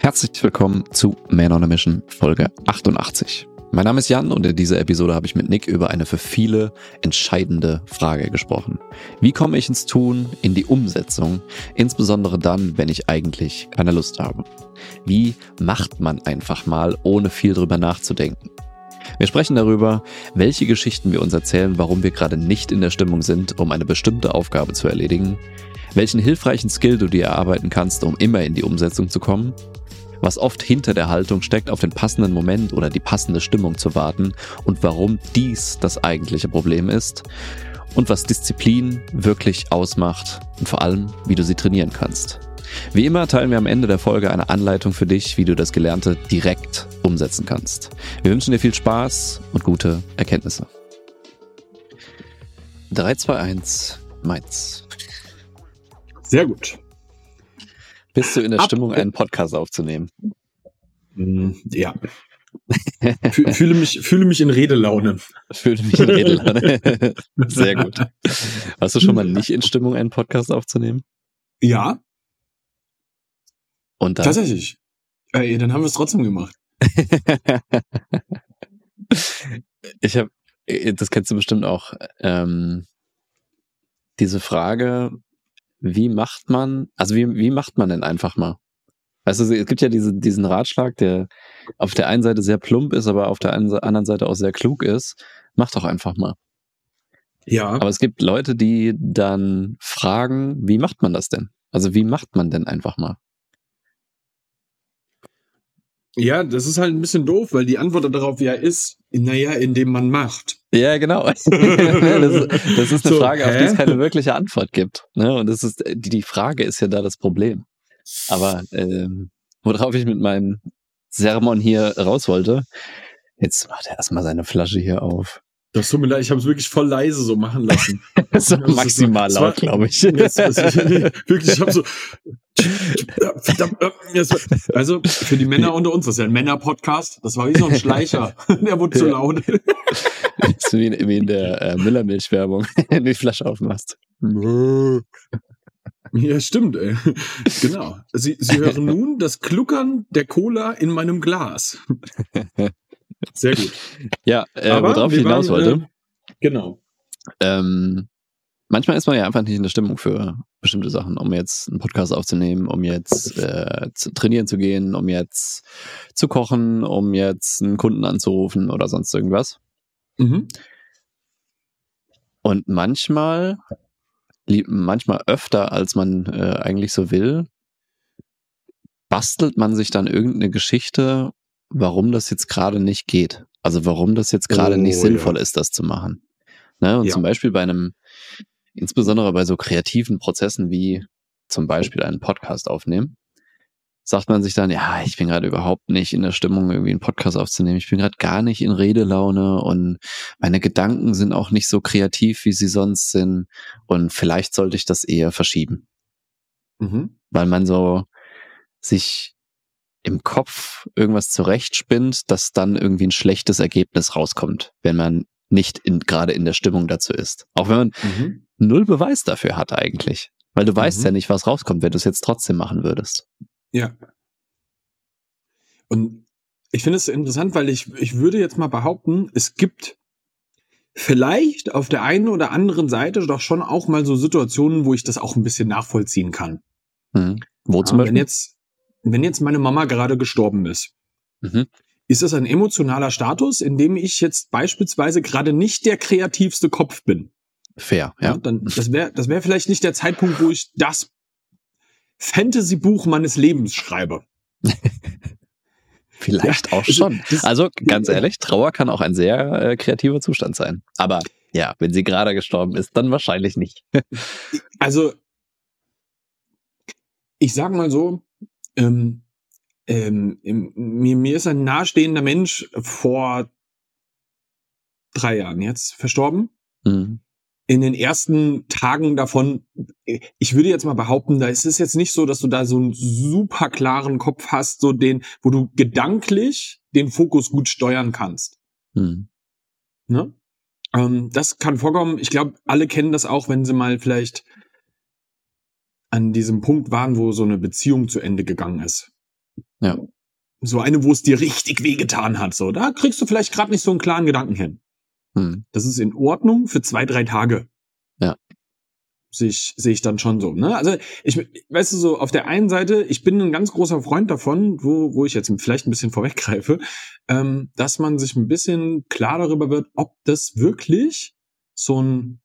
Herzlich willkommen zu Man on a Mission Folge 88. Mein Name ist Jan und in dieser Episode habe ich mit Nick über eine für viele entscheidende Frage gesprochen. Wie komme ich ins Tun, in die Umsetzung, insbesondere dann, wenn ich eigentlich keine Lust habe? Wie macht man einfach mal, ohne viel drüber nachzudenken? Wir sprechen darüber, welche Geschichten wir uns erzählen, warum wir gerade nicht in der Stimmung sind, um eine bestimmte Aufgabe zu erledigen, welchen hilfreichen Skill du dir erarbeiten kannst, um immer in die Umsetzung zu kommen was oft hinter der Haltung steckt, auf den passenden Moment oder die passende Stimmung zu warten und warum dies das eigentliche Problem ist und was Disziplin wirklich ausmacht und vor allem, wie du sie trainieren kannst. Wie immer teilen wir am Ende der Folge eine Anleitung für dich, wie du das Gelernte direkt umsetzen kannst. Wir wünschen dir viel Spaß und gute Erkenntnisse. 3, 2, 1, Mainz. Sehr gut. Bist du in der Ab Stimmung, einen Podcast aufzunehmen? Mm, ja. fühle, mich, fühle mich in Redelaune. Fühle mich in Redelaune. Sehr gut. Warst du schon mal nicht in Stimmung, einen Podcast aufzunehmen? Ja. Und dann? Tatsächlich. Ey, dann haben wir es trotzdem gemacht. ich habe, das kennst du bestimmt auch, ähm, diese Frage, wie macht man, also wie, wie macht man denn einfach mal? Weißt du, es gibt ja diese, diesen Ratschlag, der auf der einen Seite sehr plump ist, aber auf der anderen Seite auch sehr klug ist. Mach doch einfach mal. Ja. Aber es gibt Leute, die dann fragen, wie macht man das denn? Also wie macht man denn einfach mal? Ja, das ist halt ein bisschen doof, weil die Antwort darauf ja ist, naja, indem man macht. Ja, genau. das, ist, das ist eine so, Frage, hä? auf die es keine wirkliche Antwort gibt. Ne? Und das ist, die, die Frage ist ja da das Problem. Aber ähm, worauf ich mit meinem Sermon hier raus wollte, jetzt macht er erstmal seine Flasche hier auf. Das tut mir leid, ich habe es wirklich voll leise so machen lassen. so maximal laut, glaube ich. wirklich, ich habe so. also für die Männer unter uns, das ist ja ein Männer-Podcast, das war wie so ein Schleicher. Der wurde zu laut. das ist wie in, wie in der äh, Müllermilch-Werbung, wenn du die Flasche aufmachst. Ja, stimmt, ey. Genau. Sie, Sie hören nun das Kluckern der Cola in meinem Glas. Sehr gut. Ja, äh, Aber worauf ich hinaus waren, wollte. Äh, genau. Ähm, manchmal ist man ja einfach nicht in der Stimmung für bestimmte Sachen, um jetzt einen Podcast aufzunehmen, um jetzt äh, zu trainieren zu gehen, um jetzt zu kochen, um jetzt einen Kunden anzurufen oder sonst irgendwas. Mhm. Und manchmal, manchmal öfter, als man äh, eigentlich so will, bastelt man sich dann irgendeine Geschichte warum das jetzt gerade nicht geht. Also warum das jetzt gerade oh, nicht sinnvoll ja. ist, das zu machen. Ne? Und ja. zum Beispiel bei einem, insbesondere bei so kreativen Prozessen wie zum Beispiel einen Podcast aufnehmen, sagt man sich dann, ja, ich bin gerade überhaupt nicht in der Stimmung, irgendwie einen Podcast aufzunehmen. Ich bin gerade gar nicht in Redelaune und meine Gedanken sind auch nicht so kreativ, wie sie sonst sind. Und vielleicht sollte ich das eher verschieben. Mhm. Weil man so sich im Kopf irgendwas zurechtspinnt, dass dann irgendwie ein schlechtes Ergebnis rauskommt, wenn man nicht in, gerade in der Stimmung dazu ist. Auch wenn man mhm. null Beweis dafür hat eigentlich. Weil du mhm. weißt ja nicht, was rauskommt, wenn du es jetzt trotzdem machen würdest. Ja. Und ich finde es interessant, weil ich, ich würde jetzt mal behaupten, es gibt vielleicht auf der einen oder anderen Seite doch schon auch mal so Situationen, wo ich das auch ein bisschen nachvollziehen kann. Mhm. Wo zum ja, Beispiel? Wenn jetzt, wenn jetzt meine Mama gerade gestorben ist, mhm. ist das ein emotionaler Status, in dem ich jetzt beispielsweise gerade nicht der kreativste Kopf bin? Fair, ja. ja dann, das wäre das wäre vielleicht nicht der Zeitpunkt, wo ich das Fantasy-Buch meines Lebens schreibe. Vielleicht ja, auch schon. Das, also ganz ehrlich, Trauer kann auch ein sehr äh, kreativer Zustand sein. Aber ja, wenn sie gerade gestorben ist, dann wahrscheinlich nicht. also ich sag mal so, ähm, ähm, mir, mir ist ein nahestehender Mensch vor drei Jahren jetzt verstorben. Mhm. In den ersten Tagen davon, ich würde jetzt mal behaupten, da ist es jetzt nicht so, dass du da so einen super klaren Kopf hast, so den, wo du gedanklich den Fokus gut steuern kannst. Mhm. Ne? Ähm, das kann vorkommen. Ich glaube, alle kennen das auch, wenn sie mal vielleicht an diesem Punkt waren, wo so eine Beziehung zu Ende gegangen ist. Ja. So eine, wo es dir richtig wehgetan hat. So, da kriegst du vielleicht gerade nicht so einen klaren Gedanken hin. Hm. Das ist in Ordnung für zwei, drei Tage. Ja. Sehe ich, sehe ich dann schon so. Ne? Also ich, weißt du so, auf der einen Seite, ich bin ein ganz großer Freund davon, wo, wo ich jetzt vielleicht ein bisschen vorweggreife, ähm, dass man sich ein bisschen klar darüber wird, ob das wirklich so ein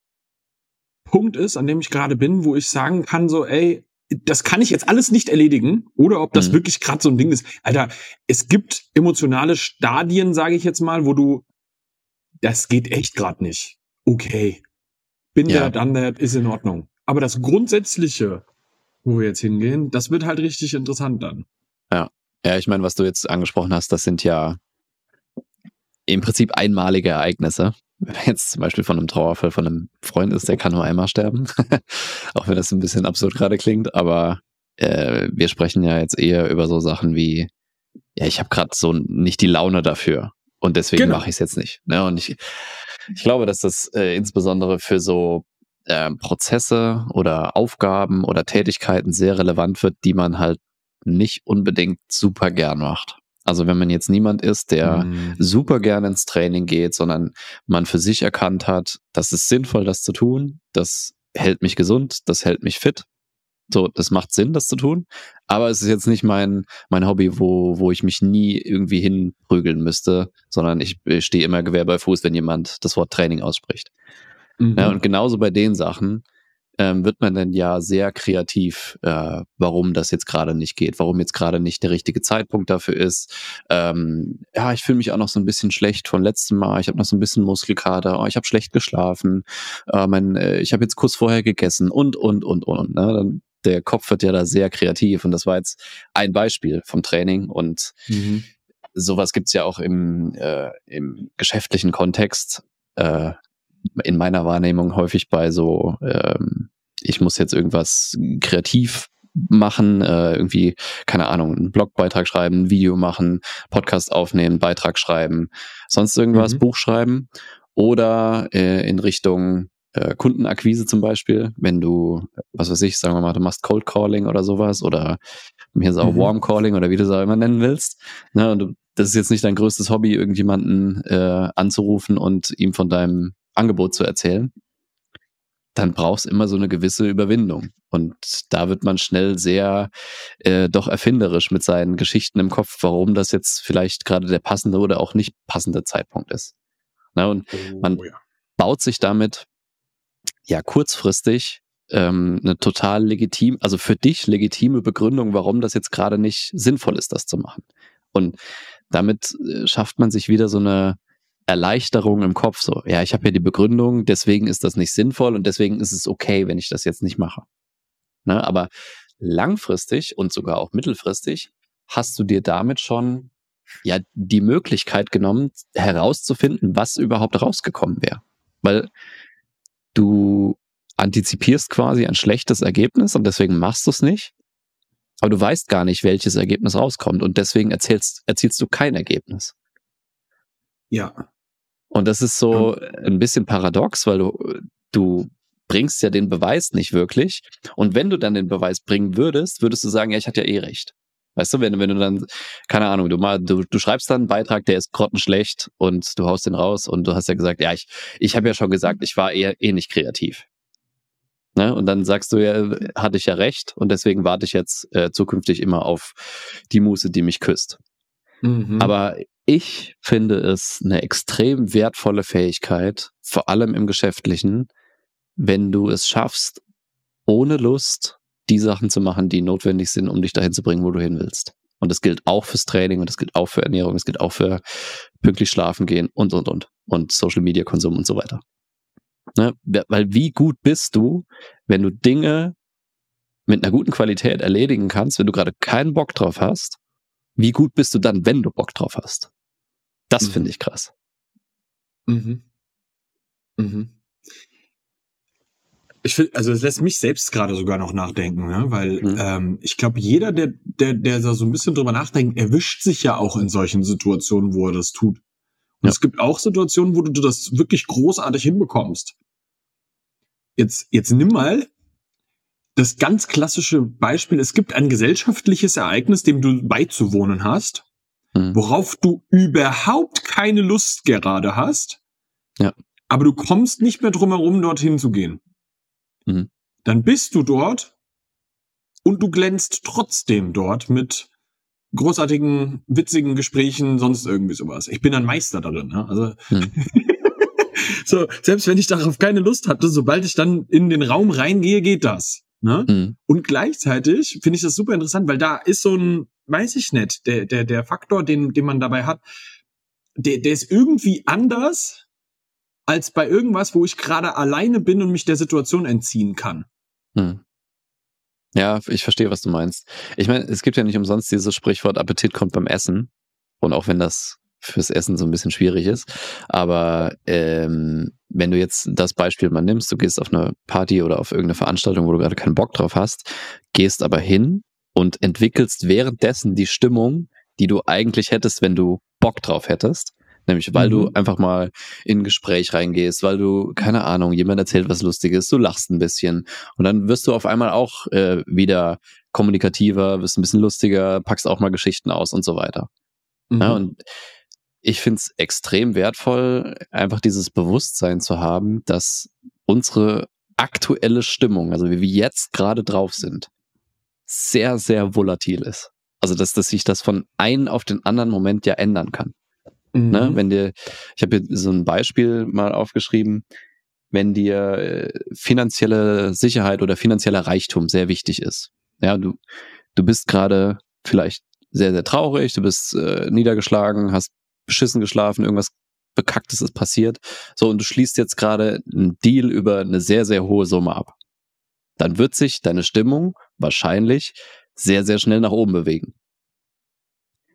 Punkt ist, an dem ich gerade bin, wo ich sagen kann, so, ey, das kann ich jetzt alles nicht erledigen oder ob das mhm. wirklich gerade so ein Ding ist. Alter, es gibt emotionale Stadien, sage ich jetzt mal, wo du, das geht echt gerade nicht. Okay, bin ja dann, that, ist in Ordnung. Aber das Grundsätzliche, wo wir jetzt hingehen, das wird halt richtig interessant dann. Ja, ja, ich meine, was du jetzt angesprochen hast, das sind ja im Prinzip einmalige Ereignisse. Wenn jetzt zum Beispiel von einem Trauerfall von einem Freund ist, der kann nur einmal sterben. Auch wenn das ein bisschen absurd gerade klingt, aber äh, wir sprechen ja jetzt eher über so Sachen wie, ja, ich habe gerade so nicht die Laune dafür und deswegen genau. mache ich es jetzt nicht. Ne? Und ich, ich glaube, dass das äh, insbesondere für so äh, Prozesse oder Aufgaben oder Tätigkeiten sehr relevant wird, die man halt nicht unbedingt super gern macht. Also wenn man jetzt niemand ist, der mhm. super gerne ins Training geht, sondern man für sich erkannt hat, das ist sinnvoll, das zu tun, das hält mich gesund, das hält mich fit. So, das macht Sinn, das zu tun. Aber es ist jetzt nicht mein, mein Hobby, wo, wo ich mich nie irgendwie hinprügeln müsste, sondern ich, ich stehe immer Gewehr bei Fuß, wenn jemand das Wort Training ausspricht. Mhm. Ja, und genauso bei den Sachen, ähm, wird man dann ja sehr kreativ, äh, warum das jetzt gerade nicht geht, warum jetzt gerade nicht der richtige Zeitpunkt dafür ist. Ähm, ja, ich fühle mich auch noch so ein bisschen schlecht von letztem Mal. Ich habe noch so ein bisschen Muskelkater. Oh, ich habe schlecht geschlafen. Äh, mein, äh, ich habe jetzt kurz vorher gegessen und und und und. Ne? Dann, der Kopf wird ja da sehr kreativ und das war jetzt ein Beispiel vom Training und mhm. sowas gibt's ja auch im, äh, im geschäftlichen Kontext. Äh, in meiner Wahrnehmung häufig bei so, ähm, ich muss jetzt irgendwas kreativ machen, äh, irgendwie, keine Ahnung, einen Blogbeitrag schreiben, ein Video machen, Podcast aufnehmen, Beitrag schreiben, sonst irgendwas, mhm. Buch schreiben oder äh, in Richtung äh, Kundenakquise zum Beispiel, wenn du, was weiß ich, sagen wir mal, du machst Cold Calling oder sowas oder hier ist auch mhm. Warm Calling oder wie du es auch immer nennen willst. Ne, und du, das ist jetzt nicht dein größtes Hobby, irgendjemanden äh, anzurufen und ihm von deinem Angebot zu erzählen, dann brauchst immer so eine gewisse Überwindung. Und da wird man schnell sehr äh, doch erfinderisch mit seinen Geschichten im Kopf, warum das jetzt vielleicht gerade der passende oder auch nicht passende Zeitpunkt ist. Na, und oh, man ja. baut sich damit ja kurzfristig ähm, eine total legitim, also für dich legitime Begründung, warum das jetzt gerade nicht sinnvoll ist, das zu machen. Und damit äh, schafft man sich wieder so eine Erleichterung im Kopf. So, ja, ich habe ja die Begründung, deswegen ist das nicht sinnvoll und deswegen ist es okay, wenn ich das jetzt nicht mache. Ne? Aber langfristig und sogar auch mittelfristig hast du dir damit schon ja die Möglichkeit genommen, herauszufinden, was überhaupt rausgekommen wäre. Weil du antizipierst quasi ein schlechtes Ergebnis und deswegen machst du es nicht. Aber du weißt gar nicht, welches Ergebnis rauskommt und deswegen erzählst, erzielst du kein Ergebnis. Ja. Und das ist so ein bisschen paradox, weil du, du bringst ja den Beweis nicht wirklich. Und wenn du dann den Beweis bringen würdest, würdest du sagen, ja, ich hatte ja eh recht. Weißt du, wenn, wenn du dann, keine Ahnung, du mal, du, du schreibst dann einen Beitrag, der ist grottenschlecht und du haust den raus und du hast ja gesagt, ja, ich, ich habe ja schon gesagt, ich war eher eh nicht kreativ. Ne? Und dann sagst du ja, hatte ich ja recht und deswegen warte ich jetzt äh, zukünftig immer auf die Muse, die mich küsst. Mhm. Aber ich finde es eine extrem wertvolle Fähigkeit, vor allem im Geschäftlichen, wenn du es schaffst, ohne Lust die Sachen zu machen, die notwendig sind, um dich dahin zu bringen, wo du hin willst. Und das gilt auch fürs Training und das gilt auch für Ernährung, es gilt auch für pünktlich schlafen gehen und, und, und. Und Social Media Konsum und so weiter. Ne? Weil wie gut bist du, wenn du Dinge mit einer guten Qualität erledigen kannst, wenn du gerade keinen Bock drauf hast wie gut bist du dann, wenn du Bock drauf hast? Das mhm. finde ich krass. Mhm. Mhm. Ich finde, also es lässt mich selbst gerade sogar noch nachdenken, ne? weil mhm. ähm, ich glaube, jeder, der, der, der da so ein bisschen drüber nachdenkt, erwischt sich ja auch in solchen Situationen, wo er das tut. Und ja. es gibt auch Situationen, wo du das wirklich großartig hinbekommst. Jetzt, jetzt nimm mal das ganz klassische Beispiel, es gibt ein gesellschaftliches Ereignis, dem du beizuwohnen hast, mhm. worauf du überhaupt keine Lust gerade hast. Ja. Aber du kommst nicht mehr drum herum, dorthin zu gehen. Mhm. Dann bist du dort und du glänzt trotzdem dort mit großartigen, witzigen Gesprächen, sonst irgendwie sowas. Ich bin ein Meister darin. Ne? Also hm. so selbst wenn ich darauf keine Lust hatte, sobald ich dann in den Raum reingehe, geht das. Ne? Hm. Und gleichzeitig finde ich das super interessant, weil da ist so ein, weiß ich nicht, der der der Faktor, den den man dabei hat, der der ist irgendwie anders als bei irgendwas, wo ich gerade alleine bin und mich der Situation entziehen kann. Hm. Ja, ich verstehe, was du meinst. Ich meine, es gibt ja nicht umsonst dieses Sprichwort, Appetit kommt beim Essen. Und auch wenn das fürs Essen so ein bisschen schwierig ist. Aber ähm, wenn du jetzt das Beispiel mal nimmst, du gehst auf eine Party oder auf irgendeine Veranstaltung, wo du gerade keinen Bock drauf hast, gehst aber hin und entwickelst währenddessen die Stimmung, die du eigentlich hättest, wenn du Bock drauf hättest. Nämlich, weil mhm. du einfach mal in ein Gespräch reingehst, weil du, keine Ahnung, jemand erzählt was Lustiges, du lachst ein bisschen. Und dann wirst du auf einmal auch äh, wieder kommunikativer, wirst ein bisschen lustiger, packst auch mal Geschichten aus und so weiter. Mhm. Ja, und ich finde es extrem wertvoll, einfach dieses Bewusstsein zu haben, dass unsere aktuelle Stimmung, also wie wir jetzt gerade drauf sind, sehr, sehr volatil ist. Also dass, dass sich das von einem auf den anderen Moment ja ändern kann. Ne, mhm. Ne? Wenn dir, ich habe hier so ein Beispiel mal aufgeschrieben, wenn dir äh, finanzielle Sicherheit oder finanzieller Reichtum sehr wichtig ist. Ja, du, du bist gerade vielleicht sehr, sehr traurig, du bist äh, niedergeschlagen, hast beschissen geschlafen, irgendwas Bekacktes ist passiert. So, und du schließt jetzt gerade einen Deal über eine sehr, sehr hohe Summe ab. Dann wird sich deine Stimmung wahrscheinlich sehr, sehr schnell nach oben bewegen.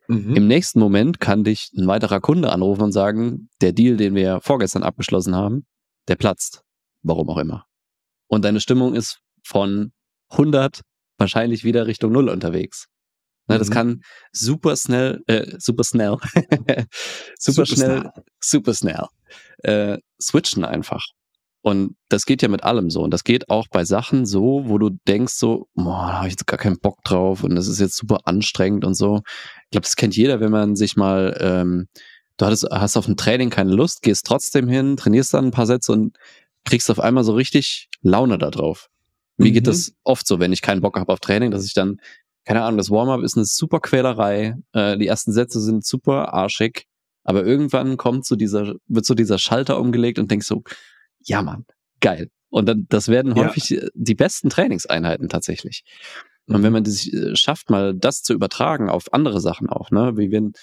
Mhm. Im nächsten Moment kann dich ein weiterer Kunde anrufen und sagen, der Deal, den wir vorgestern abgeschlossen haben, der platzt. Warum auch immer. Und deine Stimmung ist von 100 wahrscheinlich wieder Richtung Null unterwegs. Ne, das mhm. kann super schnell, äh, super schnell, super, super, schnell, schnell, super schnell äh, switchen einfach. Und das geht ja mit allem so. Und das geht auch bei Sachen so, wo du denkst so, boah, da habe ich jetzt gar keinen Bock drauf und das ist jetzt super anstrengend und so. Ich glaube, das kennt jeder, wenn man sich mal, ähm, du hattest, hast auf ein Training keine Lust, gehst trotzdem hin, trainierst dann ein paar Sätze und kriegst auf einmal so richtig Laune da drauf. Mir mhm. geht das oft so, wenn ich keinen Bock habe auf Training, dass ich dann, keine Ahnung, das Warm-up ist eine super Quälerei, äh, die ersten Sätze sind super arschig, aber irgendwann kommt so dieser, wird so dieser Schalter umgelegt und denkst so, ja Mann, geil. Und dann, das werden häufig ja. die besten Trainingseinheiten tatsächlich. Und wenn man das äh, schafft, mal das zu übertragen auf andere Sachen auch, ne, wie wenn,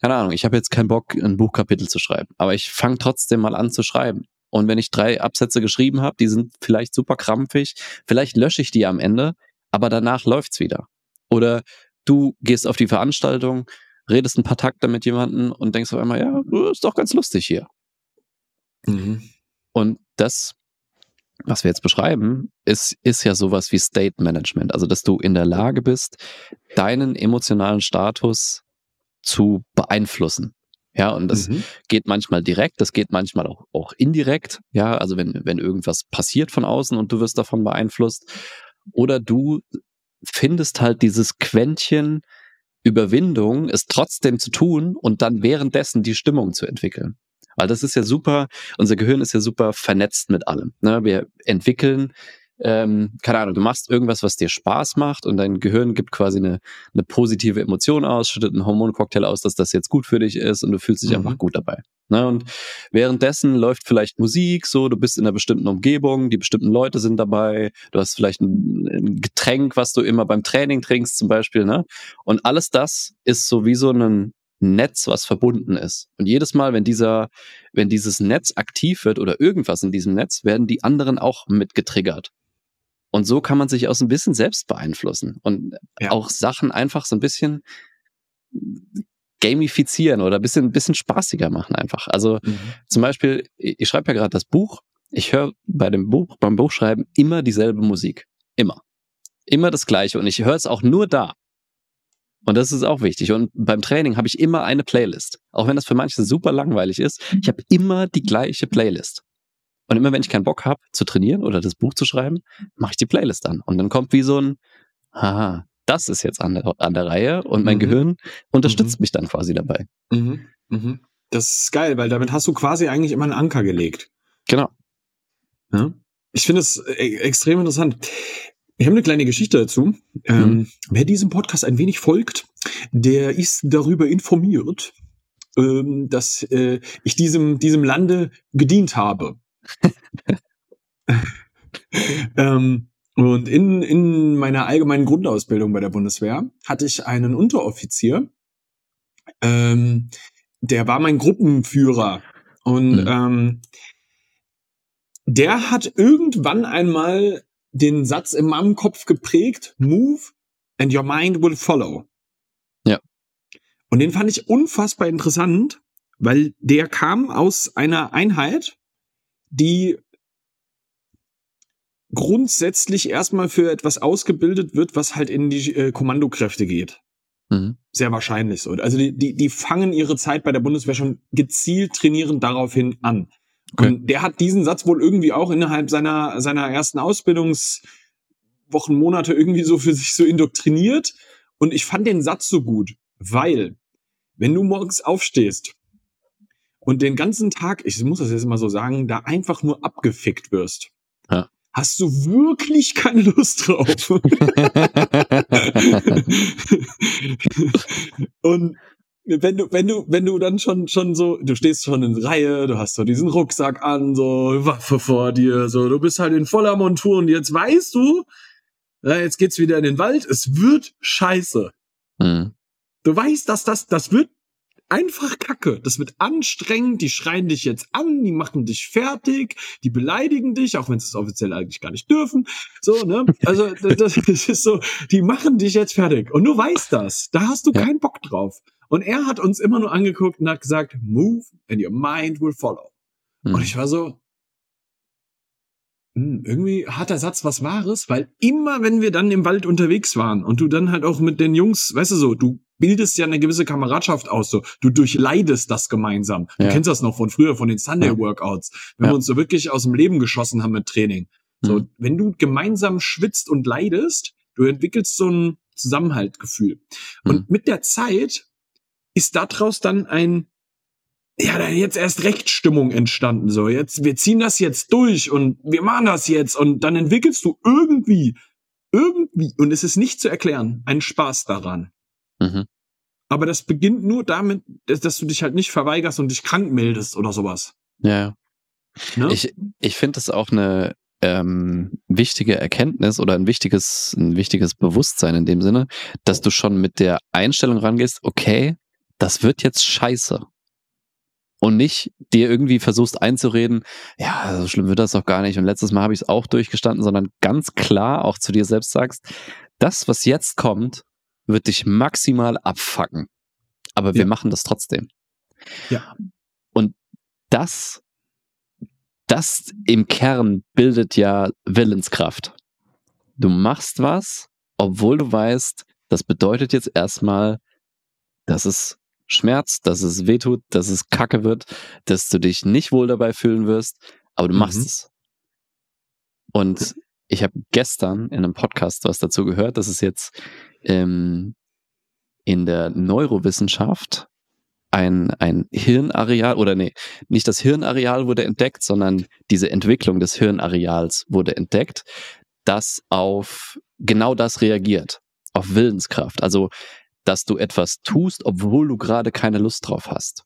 keine Ahnung, ich habe jetzt keinen Bock, ein Buchkapitel zu schreiben, aber ich fange trotzdem mal an zu schreiben. Und wenn ich drei Absätze geschrieben habe, die sind vielleicht super krampfig, vielleicht lösche ich die am Ende, aber danach läuft's wieder. Oder du gehst auf die Veranstaltung, redest ein paar Takte mit jemandem und denkst auf einmal, ja, ist doch ganz lustig hier. Mhm. Und das, was wir jetzt beschreiben, ist, ist ja sowas wie State Management. Also, dass du in der Lage bist, deinen emotionalen Status zu beeinflussen. Ja, und das mhm. geht manchmal direkt, das geht manchmal auch, auch indirekt. Ja, also wenn, wenn irgendwas passiert von außen und du wirst davon beeinflusst. Oder du findest halt dieses Quäntchen Überwindung, es trotzdem zu tun und dann währenddessen die Stimmung zu entwickeln. Weil das ist ja super, unser Gehirn ist ja super vernetzt mit allem. Ne? Wir entwickeln, ähm, keine Ahnung, du machst irgendwas, was dir Spaß macht und dein Gehirn gibt quasi eine, eine positive Emotion aus, schüttet einen Hormoncocktail aus, dass das jetzt gut für dich ist und du fühlst dich mhm. einfach gut dabei. Ne? Und währenddessen läuft vielleicht Musik, so, du bist in einer bestimmten Umgebung, die bestimmten Leute sind dabei, du hast vielleicht ein, ein Getränk, was du immer beim Training trinkst zum Beispiel, ne? Und alles das ist so wie so ein Netz, was verbunden ist. Und jedes Mal, wenn dieser, wenn dieses Netz aktiv wird oder irgendwas in diesem Netz, werden die anderen auch mit getriggert. Und so kann man sich auch so ein bisschen selbst beeinflussen und ja. auch Sachen einfach so ein bisschen gamifizieren oder ein bisschen, ein bisschen spaßiger machen einfach. Also mhm. zum Beispiel, ich schreibe ja gerade das Buch. Ich höre bei dem Buch, beim Buchschreiben immer dieselbe Musik. Immer. Immer das Gleiche. Und ich höre es auch nur da. Und das ist auch wichtig. Und beim Training habe ich immer eine Playlist. Auch wenn das für manche super langweilig ist, ich habe immer die gleiche Playlist. Und immer wenn ich keinen Bock habe zu trainieren oder das Buch zu schreiben, mache ich die Playlist an. Und dann kommt wie so ein, haha, das ist jetzt an der, an der Reihe und mein mhm. Gehirn unterstützt mhm. mich dann quasi dabei. Mhm. Mhm. Das ist geil, weil damit hast du quasi eigentlich immer einen Anker gelegt. Genau. Ja? Ich finde es e extrem interessant. Ich habe eine kleine Geschichte dazu. Ähm, mhm. wer diesem Podcast ein wenig folgt, der ist darüber informiert, ähm, dass äh, ich diesem, diesem Lande gedient habe. ähm, und in, in meiner allgemeinen Grundausbildung bei der Bundeswehr hatte ich einen Unteroffizier, ähm, der war mein Gruppenführer. Und mhm. ähm, der hat irgendwann einmal den Satz in meinem Kopf geprägt, move and your mind will follow. Ja. Und den fand ich unfassbar interessant, weil der kam aus einer Einheit, die grundsätzlich erstmal für etwas ausgebildet wird, was halt in die äh, Kommandokräfte geht. Mhm. Sehr wahrscheinlich so. Also die, die, die fangen ihre Zeit bei der Bundeswehr schon gezielt trainieren daraufhin an. Okay. Und der hat diesen Satz wohl irgendwie auch innerhalb seiner, seiner ersten Ausbildungswochen, Monate irgendwie so für sich so indoktriniert. Und ich fand den Satz so gut, weil, wenn du morgens aufstehst und den ganzen Tag, ich muss das jetzt mal so sagen, da einfach nur abgefickt wirst, ja. hast du wirklich keine Lust drauf. und wenn du, wenn du, wenn du dann schon, schon so, du stehst schon in Reihe, du hast so diesen Rucksack an, so Waffe vor dir, so, du bist halt in voller Montur und jetzt weißt du, jetzt geht's wieder in den Wald, es wird scheiße. Mhm. Du weißt, dass das, das wird einfach Kacke. Das wird anstrengend, die schreien dich jetzt an, die machen dich fertig, die beleidigen dich, auch wenn sie es offiziell eigentlich gar nicht dürfen. So, ne? Also, das, das ist so, die machen dich jetzt fertig. Und du weißt das. Da hast du ja. keinen Bock drauf. Und er hat uns immer nur angeguckt und hat gesagt, move and your mind will follow. Mhm. Und ich war so, irgendwie hat der Satz was Wahres, weil immer, wenn wir dann im Wald unterwegs waren und du dann halt auch mit den Jungs, weißt du so, du bildest ja eine gewisse Kameradschaft aus, so, du durchleidest das gemeinsam. Ja. Du kennst das noch von früher, von den Sunday Workouts, wenn ja. wir uns so wirklich aus dem Leben geschossen haben mit Training. So, mhm. wenn du gemeinsam schwitzt und leidest, du entwickelst so ein Zusammenhaltgefühl. Mhm. Und mit der Zeit ist daraus dann ein ja, da jetzt erst Rechtsstimmung entstanden. So, jetzt, wir ziehen das jetzt durch und wir machen das jetzt und dann entwickelst du irgendwie, irgendwie, und es ist nicht zu erklären, einen Spaß daran. Mhm. Aber das beginnt nur damit, dass, dass, du dich halt nicht verweigerst und dich krank meldest oder sowas. Ja. Ne? Ich, ich finde es auch eine ähm, wichtige Erkenntnis oder ein wichtiges, ein wichtiges Bewusstsein in dem Sinne, dass du schon mit der Einstellung rangehst, okay, das wird jetzt scheiße und nicht dir irgendwie versuchst einzureden, ja, so schlimm wird das doch gar nicht und letztes Mal habe ich es auch durchgestanden, sondern ganz klar auch zu dir selbst sagst, das, was jetzt kommt, wird dich maximal abfacken. Aber wir ja. machen das trotzdem. Ja. Und das, das im Kern bildet ja Willenskraft. Du machst was, obwohl du weißt, das bedeutet jetzt erstmal, dass es schmerzt, dass es wehtut, dass es kacke wird, dass du dich nicht wohl dabei fühlen wirst, aber du machst mhm. es. Und ich habe gestern in einem Podcast was dazu gehört, dass es jetzt ähm, in der Neurowissenschaft ein, ein Hirnareal oder nee, nicht das Hirnareal wurde entdeckt, sondern diese Entwicklung des Hirnareals wurde entdeckt, das auf genau das reagiert, auf Willenskraft. Also dass du etwas tust, obwohl du gerade keine Lust drauf hast.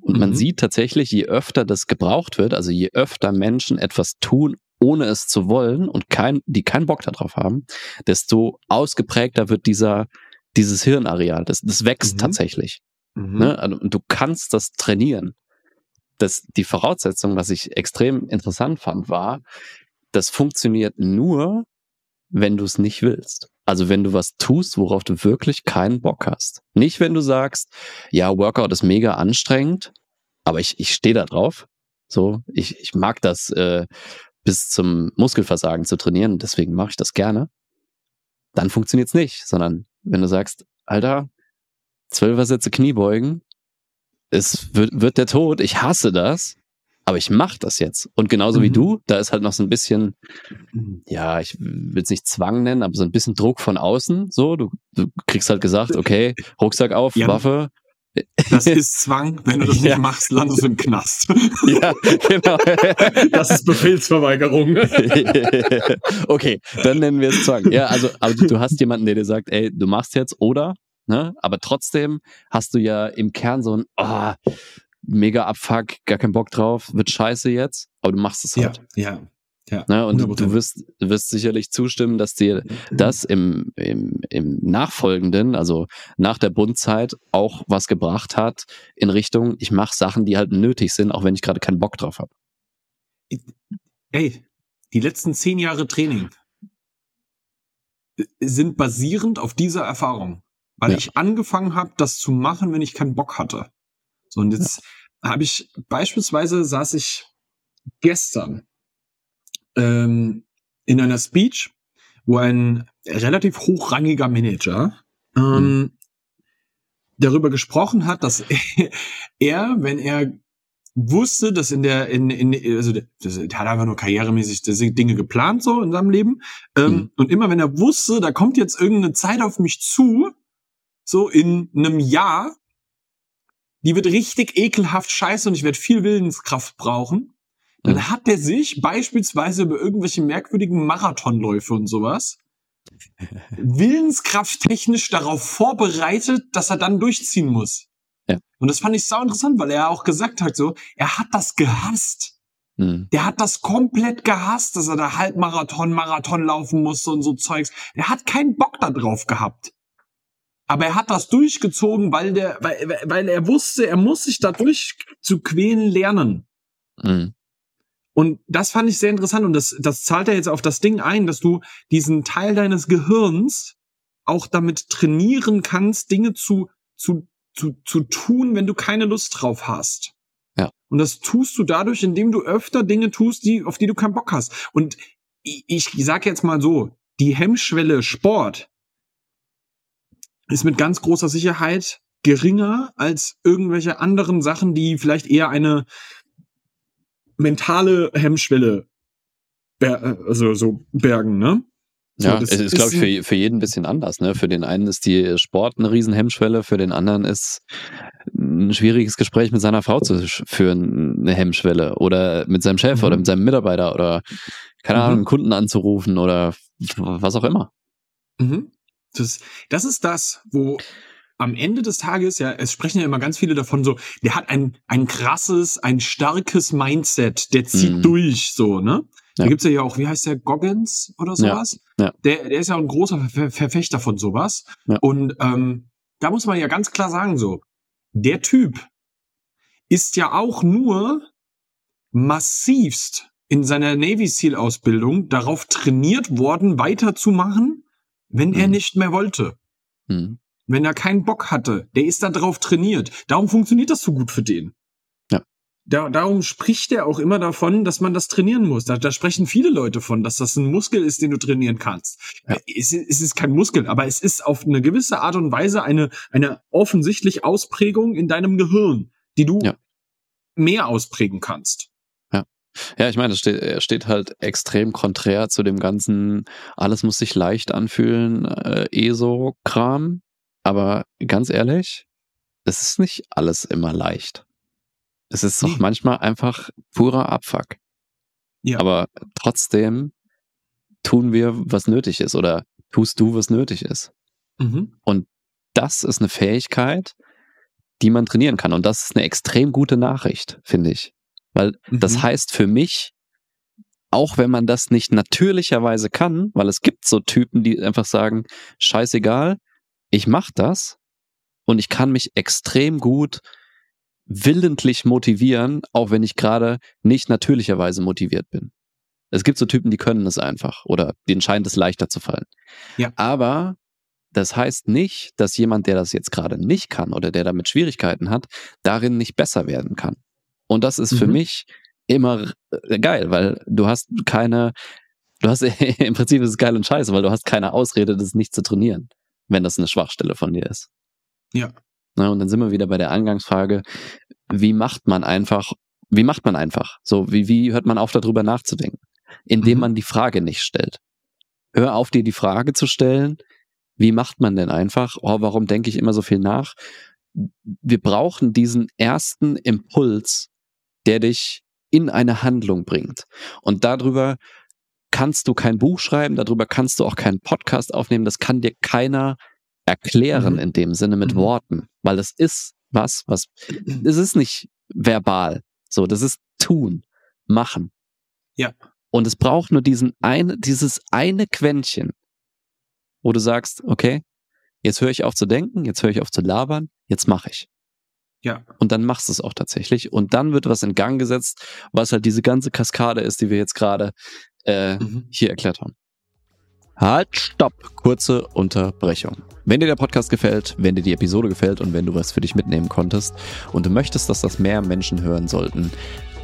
Und mhm. man sieht tatsächlich, je öfter das gebraucht wird, also je öfter Menschen etwas tun, ohne es zu wollen und kein, die keinen Bock darauf haben, desto ausgeprägter wird dieser, dieses Hirnareal. Das, das wächst mhm. tatsächlich. Mhm. Ne? Also, du kannst das trainieren. Das, die Voraussetzung, was ich extrem interessant fand, war, das funktioniert nur, wenn du es nicht willst. Also wenn du was tust, worauf du wirklich keinen Bock hast. Nicht, wenn du sagst, ja, Workout ist mega anstrengend, aber ich, ich stehe da drauf. So, ich, ich mag das äh, bis zum Muskelversagen zu trainieren, deswegen mache ich das gerne. Dann funktioniert's nicht, sondern wenn du sagst, Alter, zwölfer Sätze Kniebeugen, es wird, wird der Tod, ich hasse das, aber ich mache das jetzt. Und genauso mhm. wie du, da ist halt noch so ein bisschen, ja, ich will es nicht Zwang nennen, aber so ein bisschen Druck von außen. So, du, du kriegst halt gesagt, okay, Rucksack auf, ja. Waffe. Das ist Zwang. Wenn du das nicht machst, landest du im Knast. Ja, genau. Das ist Befehlsverweigerung. okay, dann nennen wir es Zwang. Ja, also, aber du hast jemanden, der dir sagt, ey, du machst jetzt oder, ne? Aber trotzdem hast du ja im Kern so ein, oh, mega Abfuck, gar keinen Bock drauf, wird scheiße jetzt, aber du machst es halt. Ja, ja. Ja, ne? Und 100%. du wirst, wirst sicherlich zustimmen, dass dir das im, im, im Nachfolgenden, also nach der Bundzeit, auch was gebracht hat in Richtung, ich mache Sachen, die halt nötig sind, auch wenn ich gerade keinen Bock drauf habe. Ey, die letzten zehn Jahre Training sind basierend auf dieser Erfahrung, weil ja. ich angefangen habe, das zu machen, wenn ich keinen Bock hatte. So, und jetzt ja. habe ich beispielsweise saß ich gestern ähm, in einer Speech, wo ein relativ hochrangiger Manager ähm, mhm. darüber gesprochen hat, dass er, wenn er wusste, dass in der, in, in also der, der hat einfach nur karrieremäßig Dinge geplant so in seinem Leben. Ähm, mhm. Und immer wenn er wusste, da kommt jetzt irgendeine Zeit auf mich zu, so in einem Jahr, die wird richtig ekelhaft scheiße und ich werde viel Willenskraft brauchen. Dann mhm. hat er sich beispielsweise über irgendwelche merkwürdigen Marathonläufe und sowas willenskrafttechnisch darauf vorbereitet, dass er dann durchziehen muss. Ja. Und das fand ich sau interessant, weil er auch gesagt hat, so, er hat das gehasst. Mhm. Der hat das komplett gehasst, dass er da Halbmarathon, Marathon laufen musste und so Zeugs. Der hat keinen Bock da drauf gehabt. Aber er hat das durchgezogen, weil der, weil, weil er wusste, er muss sich dadurch zu quälen lernen. Mhm. Und das fand ich sehr interessant und das, das zahlt ja jetzt auf das Ding ein, dass du diesen Teil deines Gehirns auch damit trainieren kannst, Dinge zu, zu, zu, zu tun, wenn du keine Lust drauf hast. Ja. Und das tust du dadurch, indem du öfter Dinge tust, die, auf die du keinen Bock hast. Und ich, ich sag jetzt mal so, die Hemmschwelle Sport ist mit ganz großer Sicherheit geringer als irgendwelche anderen Sachen, die vielleicht eher eine mentale Hemmschwelle also so bergen, ne? So, ja, es ist, ist glaube ich, für, für jeden ein bisschen anders. Ne? Für den einen ist die Sport eine Riesenhemmschwelle, für den anderen ist ein schwieriges Gespräch mit seiner Frau zu führen eine Hemmschwelle oder mit seinem Chef mhm. oder mit seinem Mitarbeiter oder keine Ahnung, einen Kunden anzurufen oder was auch immer. Mhm. Das, das ist das, wo am Ende des Tages, ja, es sprechen ja immer ganz viele davon so, der hat ein, ein krasses, ein starkes Mindset, der zieht mhm. durch, so, ne? Ja. Da gibt's ja auch, wie heißt der, Goggins oder sowas? Ja. ja. Der, der ist ja ein großer Ver Verfechter von sowas. Ja. Und ähm, da muss man ja ganz klar sagen, so, der Typ ist ja auch nur massivst in seiner Navy SEAL Ausbildung darauf trainiert worden, weiterzumachen, wenn mhm. er nicht mehr wollte. Mhm. Wenn er keinen Bock hatte, der ist da drauf trainiert. Darum funktioniert das so gut für den. Ja. Da, darum spricht er auch immer davon, dass man das trainieren muss. Da, da sprechen viele Leute von, dass das ein Muskel ist, den du trainieren kannst. Ja. Es, es ist kein Muskel, aber es ist auf eine gewisse Art und Weise eine, eine offensichtlich Ausprägung in deinem Gehirn, die du ja. mehr ausprägen kannst. Ja, ich meine, es steht, steht halt extrem konträr zu dem ganzen, alles muss sich leicht anfühlen, äh, ESO-Kram. Aber ganz ehrlich, es ist nicht alles immer leicht. Es ist doch manchmal einfach purer Abfuck. Ja. Aber trotzdem tun wir, was nötig ist oder tust du, was nötig ist. Mhm. Und das ist eine Fähigkeit, die man trainieren kann. Und das ist eine extrem gute Nachricht, finde ich. Weil mhm. das heißt für mich, auch wenn man das nicht natürlicherweise kann, weil es gibt so Typen, die einfach sagen, scheißegal, ich mache das und ich kann mich extrem gut willentlich motivieren, auch wenn ich gerade nicht natürlicherweise motiviert bin. Es gibt so Typen, die können es einfach oder denen scheint es leichter zu fallen. Ja. Aber das heißt nicht, dass jemand, der das jetzt gerade nicht kann oder der damit Schwierigkeiten hat, darin nicht besser werden kann. Und das ist mhm. für mich immer äh, geil, weil du hast keine, du hast im Prinzip ist es geil und scheiße, weil du hast keine Ausrede, das nicht zu trainieren, wenn das eine Schwachstelle von dir ist. Ja. Na, und dann sind wir wieder bei der Angangsfrage, wie macht man einfach wie macht man einfach? So, wie, wie hört man auf, darüber nachzudenken? Indem mhm. man die Frage nicht stellt. Hör auf, dir die Frage zu stellen, wie macht man denn einfach? Oh, warum denke ich immer so viel nach? Wir brauchen diesen ersten Impuls, der dich in eine Handlung bringt. Und darüber kannst du kein Buch schreiben, darüber kannst du auch keinen Podcast aufnehmen, das kann dir keiner erklären mhm. in dem Sinne mit mhm. Worten, weil das ist was, was, es ist nicht verbal, so, das ist tun, machen. Ja. Und es braucht nur diesen eine, dieses eine Quäntchen, wo du sagst, okay, jetzt höre ich auf zu denken, jetzt höre ich auf zu labern, jetzt mache ich. Ja. Und dann machst du es auch tatsächlich. Und dann wird was in Gang gesetzt, was halt diese ganze Kaskade ist, die wir jetzt gerade äh, mhm. hier erklärt haben. Halt, stopp, kurze Unterbrechung. Wenn dir der Podcast gefällt, wenn dir die Episode gefällt und wenn du was für dich mitnehmen konntest und du möchtest, dass das mehr Menschen hören sollten,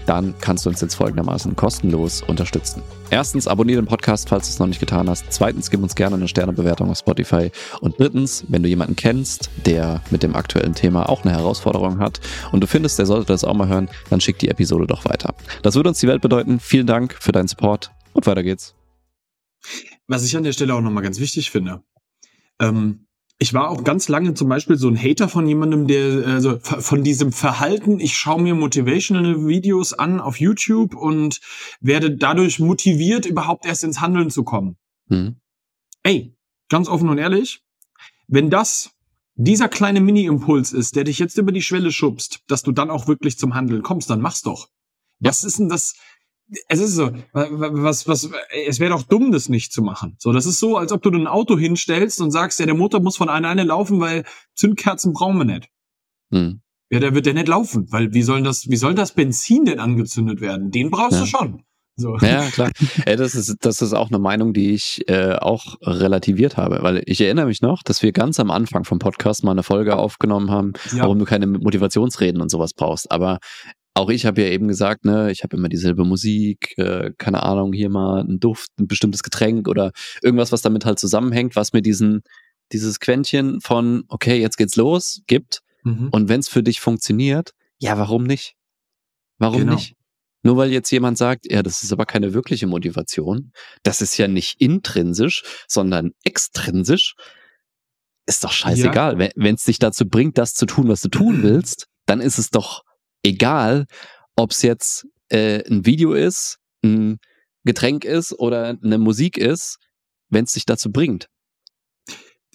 dann kannst du uns jetzt folgendermaßen kostenlos unterstützen. Erstens, abonniere den Podcast, falls du es noch nicht getan hast. Zweitens, gib uns gerne eine Sternebewertung auf Spotify. Und drittens, wenn du jemanden kennst, der mit dem aktuellen Thema auch eine Herausforderung hat und du findest, der sollte das auch mal hören, dann schick die Episode doch weiter. Das würde uns die Welt bedeuten. Vielen Dank für deinen Support und weiter geht's. Was ich an der Stelle auch nochmal ganz wichtig finde. Ähm, ich war auch ganz lange zum Beispiel so ein Hater von jemandem, der also von diesem Verhalten, ich schaue mir motivational Videos an auf YouTube und werde dadurch motiviert, überhaupt erst ins Handeln zu kommen. Mhm. Ey, ganz offen und ehrlich, wenn das dieser kleine Mini-Impuls ist, der dich jetzt über die Schwelle schubst, dass du dann auch wirklich zum Handeln kommst, dann mach's doch. Was ist denn das? Es ist so, was, was, es wäre doch dumm, das nicht zu machen. So, das ist so, als ob du ein Auto hinstellst und sagst, ja, der Motor muss von alleine laufen, weil Zündkerzen brauchen wir nicht. Hm. Ja, der wird ja nicht laufen, weil wie soll das, wie soll das Benzin denn angezündet werden? Den brauchst ja. du schon. So. Ja, klar. Ey, das ist, das ist auch eine Meinung, die ich äh, auch relativiert habe, weil ich erinnere mich noch, dass wir ganz am Anfang vom Podcast mal eine Folge aufgenommen haben, ja. warum du keine Motivationsreden und sowas brauchst. Aber auch ich habe ja eben gesagt, ne, ich habe immer dieselbe Musik, äh, keine Ahnung, hier mal ein Duft, ein bestimmtes Getränk oder irgendwas, was damit halt zusammenhängt, was mir diesen, dieses Quäntchen von, okay, jetzt geht's los, gibt. Mhm. Und wenn es für dich funktioniert, ja, warum nicht? Warum genau. nicht? Nur weil jetzt jemand sagt, ja, das ist aber keine wirkliche Motivation, das ist ja nicht intrinsisch, sondern extrinsisch, ist doch scheißegal. Ja. Wenn es dich dazu bringt, das zu tun, was du tun willst, dann ist es doch egal, ob es jetzt äh, ein Video ist, ein Getränk ist oder eine Musik ist, wenn es dich dazu bringt.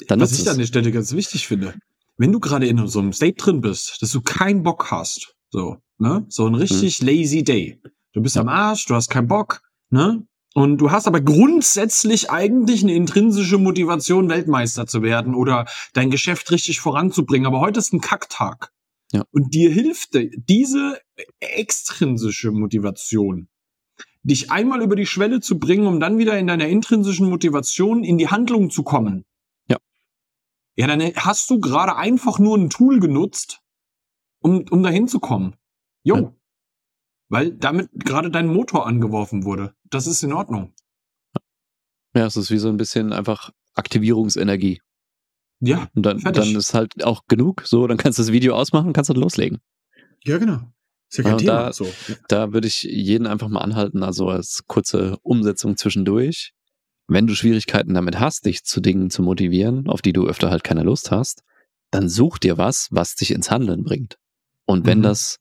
Dann Was ich an der Stelle ganz wichtig finde, wenn du gerade in so einem State drin bist, dass du keinen Bock hast, so, ne, so ein richtig mhm. lazy day. Du bist ja. am Arsch, du hast keinen Bock, ne? Und du hast aber grundsätzlich eigentlich eine intrinsische Motivation, Weltmeister zu werden oder dein Geschäft richtig voranzubringen. Aber heute ist ein Kacktag. Ja. Und dir hilft diese extrinsische Motivation, dich einmal über die Schwelle zu bringen, um dann wieder in deiner intrinsischen Motivation in die Handlung zu kommen. Ja. Ja, dann hast du gerade einfach nur ein Tool genutzt, um, um dahin zu kommen. Jo. Ja. Weil damit gerade dein Motor angeworfen wurde. Das ist in Ordnung. Ja, es ist wie so ein bisschen einfach Aktivierungsenergie. Ja, und dann, dann ist halt auch genug. So, dann kannst du das Video ausmachen kannst dann loslegen. Ja, genau. Ist ja kein Thema. Da, so. da würde ich jeden einfach mal anhalten, also als kurze Umsetzung zwischendurch. Wenn du Schwierigkeiten damit hast, dich zu Dingen zu motivieren, auf die du öfter halt keine Lust hast, dann such dir was, was dich ins Handeln bringt. Und wenn mhm. das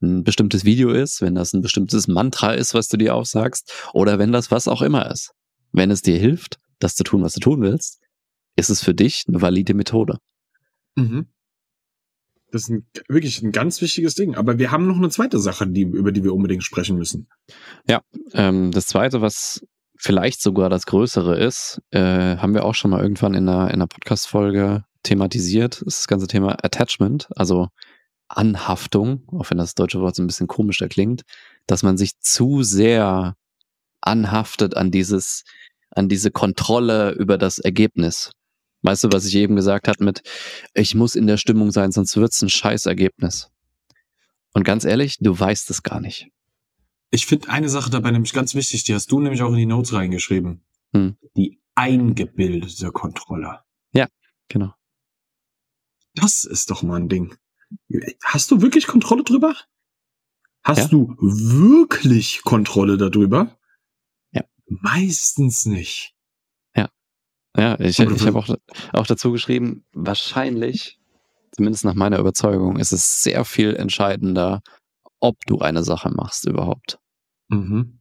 ein bestimmtes Video ist, wenn das ein bestimmtes Mantra ist, was du dir aufsagst, oder wenn das was auch immer ist, wenn es dir hilft, das zu tun, was du tun willst, ist es für dich eine valide Methode. Mhm. Das ist ein, wirklich ein ganz wichtiges Ding. Aber wir haben noch eine zweite Sache, die, über die wir unbedingt sprechen müssen. Ja, ähm, das zweite, was vielleicht sogar das Größere ist, äh, haben wir auch schon mal irgendwann in einer, in einer Podcast-Folge thematisiert, ist das ganze Thema Attachment, also Anhaftung, auch wenn das deutsche Wort so ein bisschen komischer klingt, dass man sich zu sehr anhaftet an dieses, an diese Kontrolle über das Ergebnis. Weißt du, was ich eben gesagt habe mit, ich muss in der Stimmung sein, sonst wird's ein Scheißergebnis. Und ganz ehrlich, du weißt es gar nicht. Ich finde eine Sache dabei nämlich ganz wichtig, die hast du nämlich auch in die Notes reingeschrieben. Hm. Die eingebildete Kontrolle. Ja, genau. Das ist doch mal ein Ding. Hast du wirklich Kontrolle drüber? Hast ja. du wirklich Kontrolle darüber? Ja. Meistens nicht. Ja. Ich, ich habe auch, auch dazu geschrieben, wahrscheinlich, zumindest nach meiner Überzeugung, ist es sehr viel entscheidender, ob du eine Sache machst überhaupt. Mhm.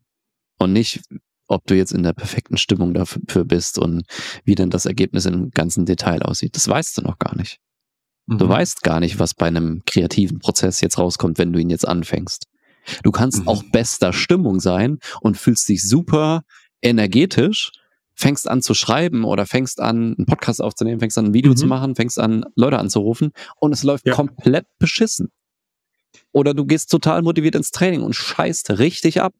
Und nicht, ob du jetzt in der perfekten Stimmung dafür bist und wie denn das Ergebnis im ganzen Detail aussieht. Das weißt du noch gar nicht. Mhm. Du weißt gar nicht, was bei einem kreativen Prozess jetzt rauskommt, wenn du ihn jetzt anfängst. Du kannst mhm. auch bester Stimmung sein und fühlst dich super energetisch, fängst an zu schreiben oder fängst an, einen Podcast aufzunehmen, fängst an, ein Video mhm. zu machen, fängst an, Leute anzurufen und es läuft ja. komplett beschissen. Oder du gehst total motiviert ins Training und scheißt richtig ab.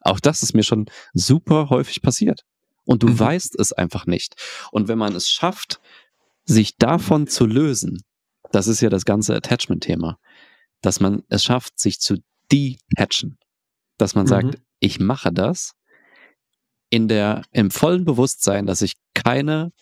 Auch das ist mir schon super häufig passiert. Und du mhm. weißt es einfach nicht. Und wenn man es schafft, sich davon zu lösen, das ist ja das ganze Attachment-Thema, dass man es schafft, sich zu detachen. Dass man mhm. sagt, ich mache das in der, im vollen Bewusstsein, dass ich keine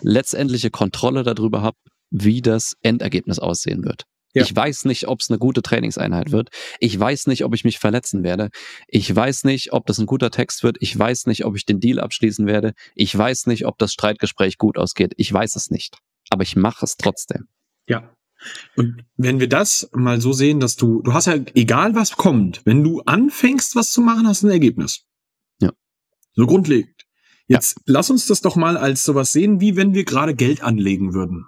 letztendliche Kontrolle darüber habe, wie das Endergebnis aussehen wird. Ja. Ich weiß nicht, ob es eine gute Trainingseinheit wird. Ich weiß nicht, ob ich mich verletzen werde. Ich weiß nicht, ob das ein guter Text wird. Ich weiß nicht, ob ich den Deal abschließen werde. Ich weiß nicht, ob das Streitgespräch gut ausgeht. Ich weiß es nicht. Aber ich mache es trotzdem. Ja. Und wenn wir das mal so sehen, dass du, du hast ja, egal was kommt, wenn du anfängst, was zu machen, hast du ein Ergebnis. So grundlegend. Jetzt ja. lass uns das doch mal als sowas sehen, wie wenn wir gerade Geld anlegen würden.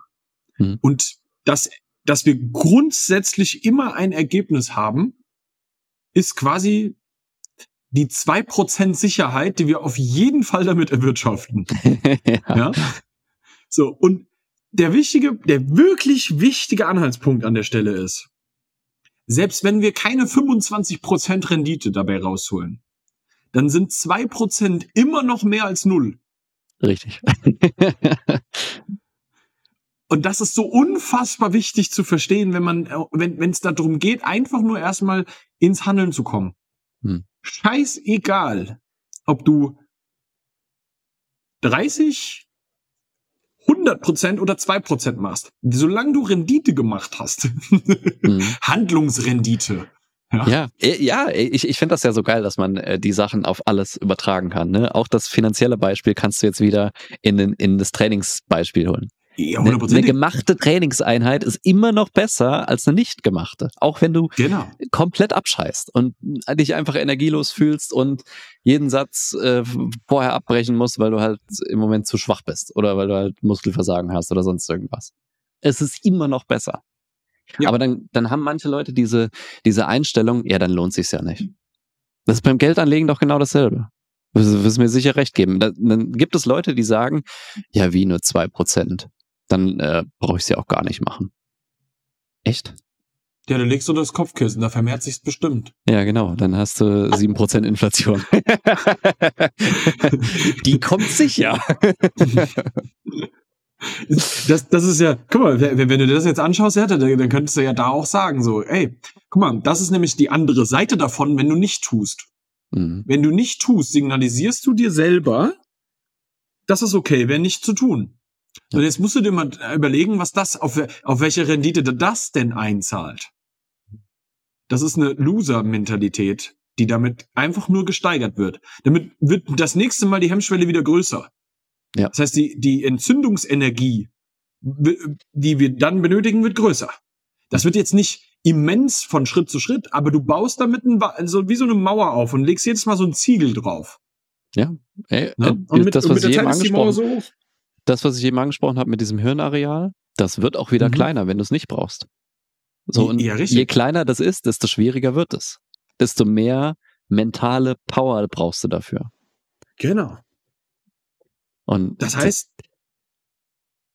Mhm. Und das dass wir grundsätzlich immer ein Ergebnis haben, ist quasi die zwei Prozent Sicherheit, die wir auf jeden Fall damit erwirtschaften. ja. ja. So, und der wichtige, der wirklich wichtige Anhaltspunkt an der Stelle ist, selbst wenn wir keine 25 Prozent Rendite dabei rausholen, dann sind zwei Prozent immer noch mehr als null. Richtig. Und das ist so unfassbar wichtig zu verstehen, wenn man, äh, wenn wenn es darum geht, einfach nur erstmal ins Handeln zu kommen. Hm. Scheißegal, ob du 30, 100 Prozent oder zwei Prozent machst. Solange du Rendite gemacht hast. hm. Handlungsrendite. Ja, ja, äh, ja ich, ich finde das ja so geil, dass man äh, die Sachen auf alles übertragen kann. Ne? Auch das finanzielle Beispiel kannst du jetzt wieder in, den, in das Trainingsbeispiel holen. Ja, eine, eine gemachte Trainingseinheit ist immer noch besser als eine nicht gemachte. Auch wenn du genau. komplett abscheißt und dich einfach energielos fühlst und jeden Satz äh, vorher abbrechen musst, weil du halt im Moment zu schwach bist oder weil du halt Muskelversagen hast oder sonst irgendwas. Es ist immer noch besser. Ja. Aber dann, dann haben manche Leute diese, diese Einstellung, ja, dann lohnt sich's ja nicht. Das ist beim Geldanlegen doch genau dasselbe. Du wirst mir sicher recht geben. dann gibt es Leute, die sagen, ja, wie nur zwei Prozent dann äh, brauche ich sie auch gar nicht machen. Echt? Ja, du legst du das Kopfkissen, da vermehrt sich's bestimmt. Ja, genau, dann hast du sieben Prozent Inflation. Die kommt sicher. Das, das ist ja, guck mal, wenn, wenn du dir das jetzt anschaust, ja, dann, dann könntest du ja da auch sagen, so, ey, guck mal, das ist nämlich die andere Seite davon, wenn du nicht tust. Mhm. Wenn du nicht tust, signalisierst du dir selber, das ist okay, wäre nicht zu tun. Und jetzt musst du dir mal überlegen, was das, auf, auf welche Rendite das denn einzahlt. Das ist eine Loser-Mentalität, die damit einfach nur gesteigert wird. Damit wird das nächste Mal die Hemmschwelle wieder größer. Ja. Das heißt, die, die Entzündungsenergie, die wir dann benötigen, wird größer. Das wird jetzt nicht immens von Schritt zu Schritt, aber du baust damit ein, also wie so eine Mauer auf und legst jedes Mal so ein Ziegel drauf. Ja, ey, ne? Äh, und mit, das, was und ist die Mauer so das, was ich eben angesprochen habe mit diesem Hirnareal, das wird auch wieder mhm. kleiner, wenn du es nicht brauchst. So, und ja, je kleiner das ist, desto schwieriger wird es. Desto mehr mentale Power brauchst du dafür. Genau. Und das heißt.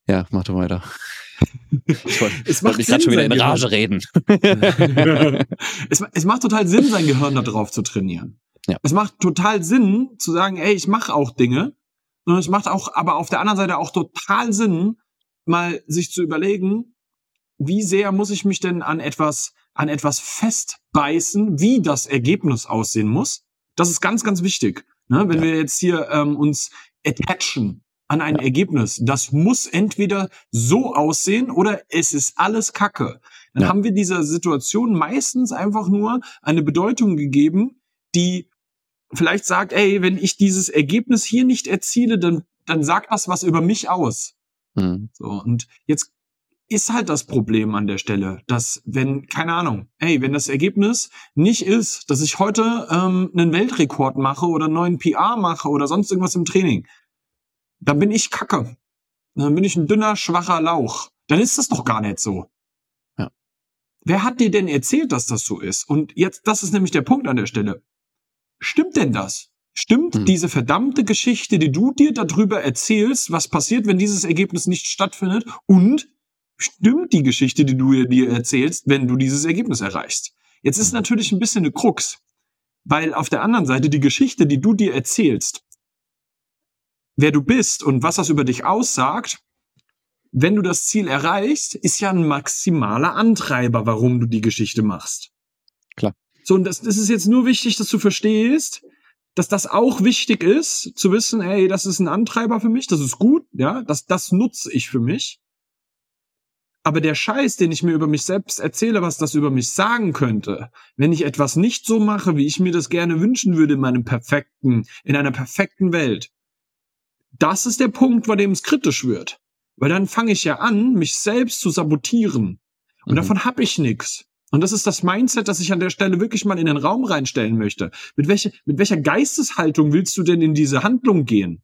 Ja, mach du weiter. Ich wollte macht wollte schon wieder in Rage reden. es, es macht total Sinn, sein Gehirn da drauf zu trainieren. Ja. Es macht total Sinn zu sagen, ey, ich mache auch Dinge, und es macht auch, aber auf der anderen Seite auch total Sinn, mal sich zu überlegen, wie sehr muss ich mich denn an etwas, an etwas festbeißen, wie das Ergebnis aussehen muss. Das ist ganz, ganz wichtig. Ne? Wenn ja. wir jetzt hier ähm, uns attachen an ein. Ergebnis. Das muss entweder so aussehen oder es ist alles Kacke. Dann ja. haben wir dieser Situation meistens einfach nur eine Bedeutung gegeben, die vielleicht sagt, ey, wenn ich dieses Ergebnis hier nicht erziele, dann, dann sagt das was über mich aus. Mhm. So, und jetzt ist halt das Problem an der Stelle, dass wenn, keine Ahnung, ey, wenn das Ergebnis nicht ist, dass ich heute ähm, einen Weltrekord mache oder einen neuen PR mache oder sonst irgendwas im Training, dann bin ich Kacke. Dann bin ich ein dünner, schwacher Lauch. Dann ist das doch gar nicht so. Ja. Wer hat dir denn erzählt, dass das so ist? Und jetzt, das ist nämlich der Punkt an der Stelle. Stimmt denn das? Stimmt hm. diese verdammte Geschichte, die du dir darüber erzählst, was passiert, wenn dieses Ergebnis nicht stattfindet? Und stimmt die Geschichte, die du dir erzählst, wenn du dieses Ergebnis erreichst? Jetzt ist natürlich ein bisschen eine Krux, weil auf der anderen Seite die Geschichte, die du dir erzählst, wer du bist und was das über dich aussagt, wenn du das Ziel erreichst, ist ja ein maximaler Antreiber, warum du die Geschichte machst. Klar. So, und das, das ist jetzt nur wichtig, dass du verstehst, dass das auch wichtig ist, zu wissen, ey, das ist ein Antreiber für mich, das ist gut, ja, das, das nutze ich für mich. Aber der Scheiß, den ich mir über mich selbst erzähle, was das über mich sagen könnte, wenn ich etwas nicht so mache, wie ich mir das gerne wünschen würde in meinem perfekten, in einer perfekten Welt, das ist der Punkt, bei dem es kritisch wird. Weil dann fange ich ja an, mich selbst zu sabotieren. Und mhm. davon habe ich nix. Und das ist das Mindset, das ich an der Stelle wirklich mal in den Raum reinstellen möchte. Mit, welche, mit welcher Geisteshaltung willst du denn in diese Handlung gehen?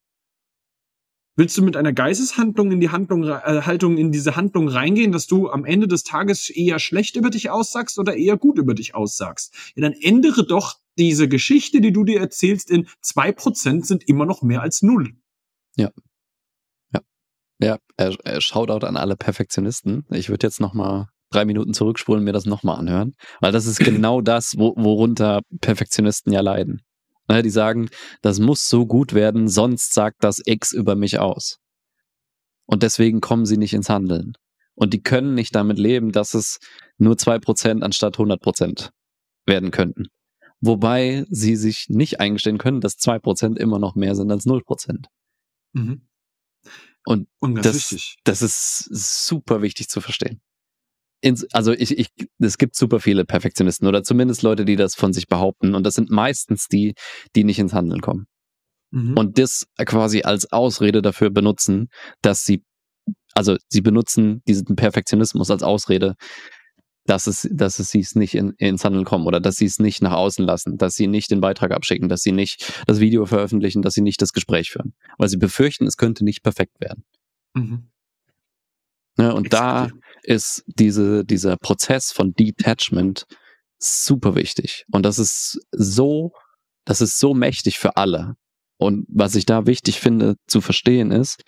Willst du mit einer Geisteshandlung in die Handlung, äh, Haltung in diese Handlung reingehen, dass du am Ende des Tages eher schlecht über dich aussagst oder eher gut über dich aussagst? Ja, dann ändere doch diese Geschichte, die du dir erzählst, in zwei Prozent sind immer noch mehr als null. Ja. Ja. Ja, Shoutout an alle Perfektionisten. Ich würde jetzt noch mal drei Minuten zurückspulen und mir das nochmal anhören, weil das ist genau das, wo, worunter Perfektionisten ja leiden. Ne, die sagen, das muss so gut werden, sonst sagt das X über mich aus. Und deswegen kommen sie nicht ins Handeln. Und die können nicht damit leben, dass es nur zwei Prozent anstatt 100% werden könnten. Wobei sie sich nicht eingestehen können, dass zwei Prozent immer noch mehr sind als 0%. Mhm. Und, Und das, das ist super wichtig zu verstehen ins, also ich, ich, es gibt super viele Perfektionisten oder zumindest Leute, die das von sich behaupten. Und das sind meistens die, die nicht ins Handeln kommen. Mhm. Und das quasi als Ausrede dafür benutzen, dass sie, also sie benutzen diesen Perfektionismus als Ausrede, dass es, dass es sie es nicht in, ins Handeln kommen oder dass sie es nicht nach außen lassen, dass sie nicht den Beitrag abschicken, dass sie nicht das Video veröffentlichen, dass sie nicht das Gespräch führen. Weil sie befürchten, es könnte nicht perfekt werden. Mhm. Ne, und da ist diese, dieser Prozess von Detachment super wichtig. Und das ist so, das ist so mächtig für alle. Und was ich da wichtig finde zu verstehen ist,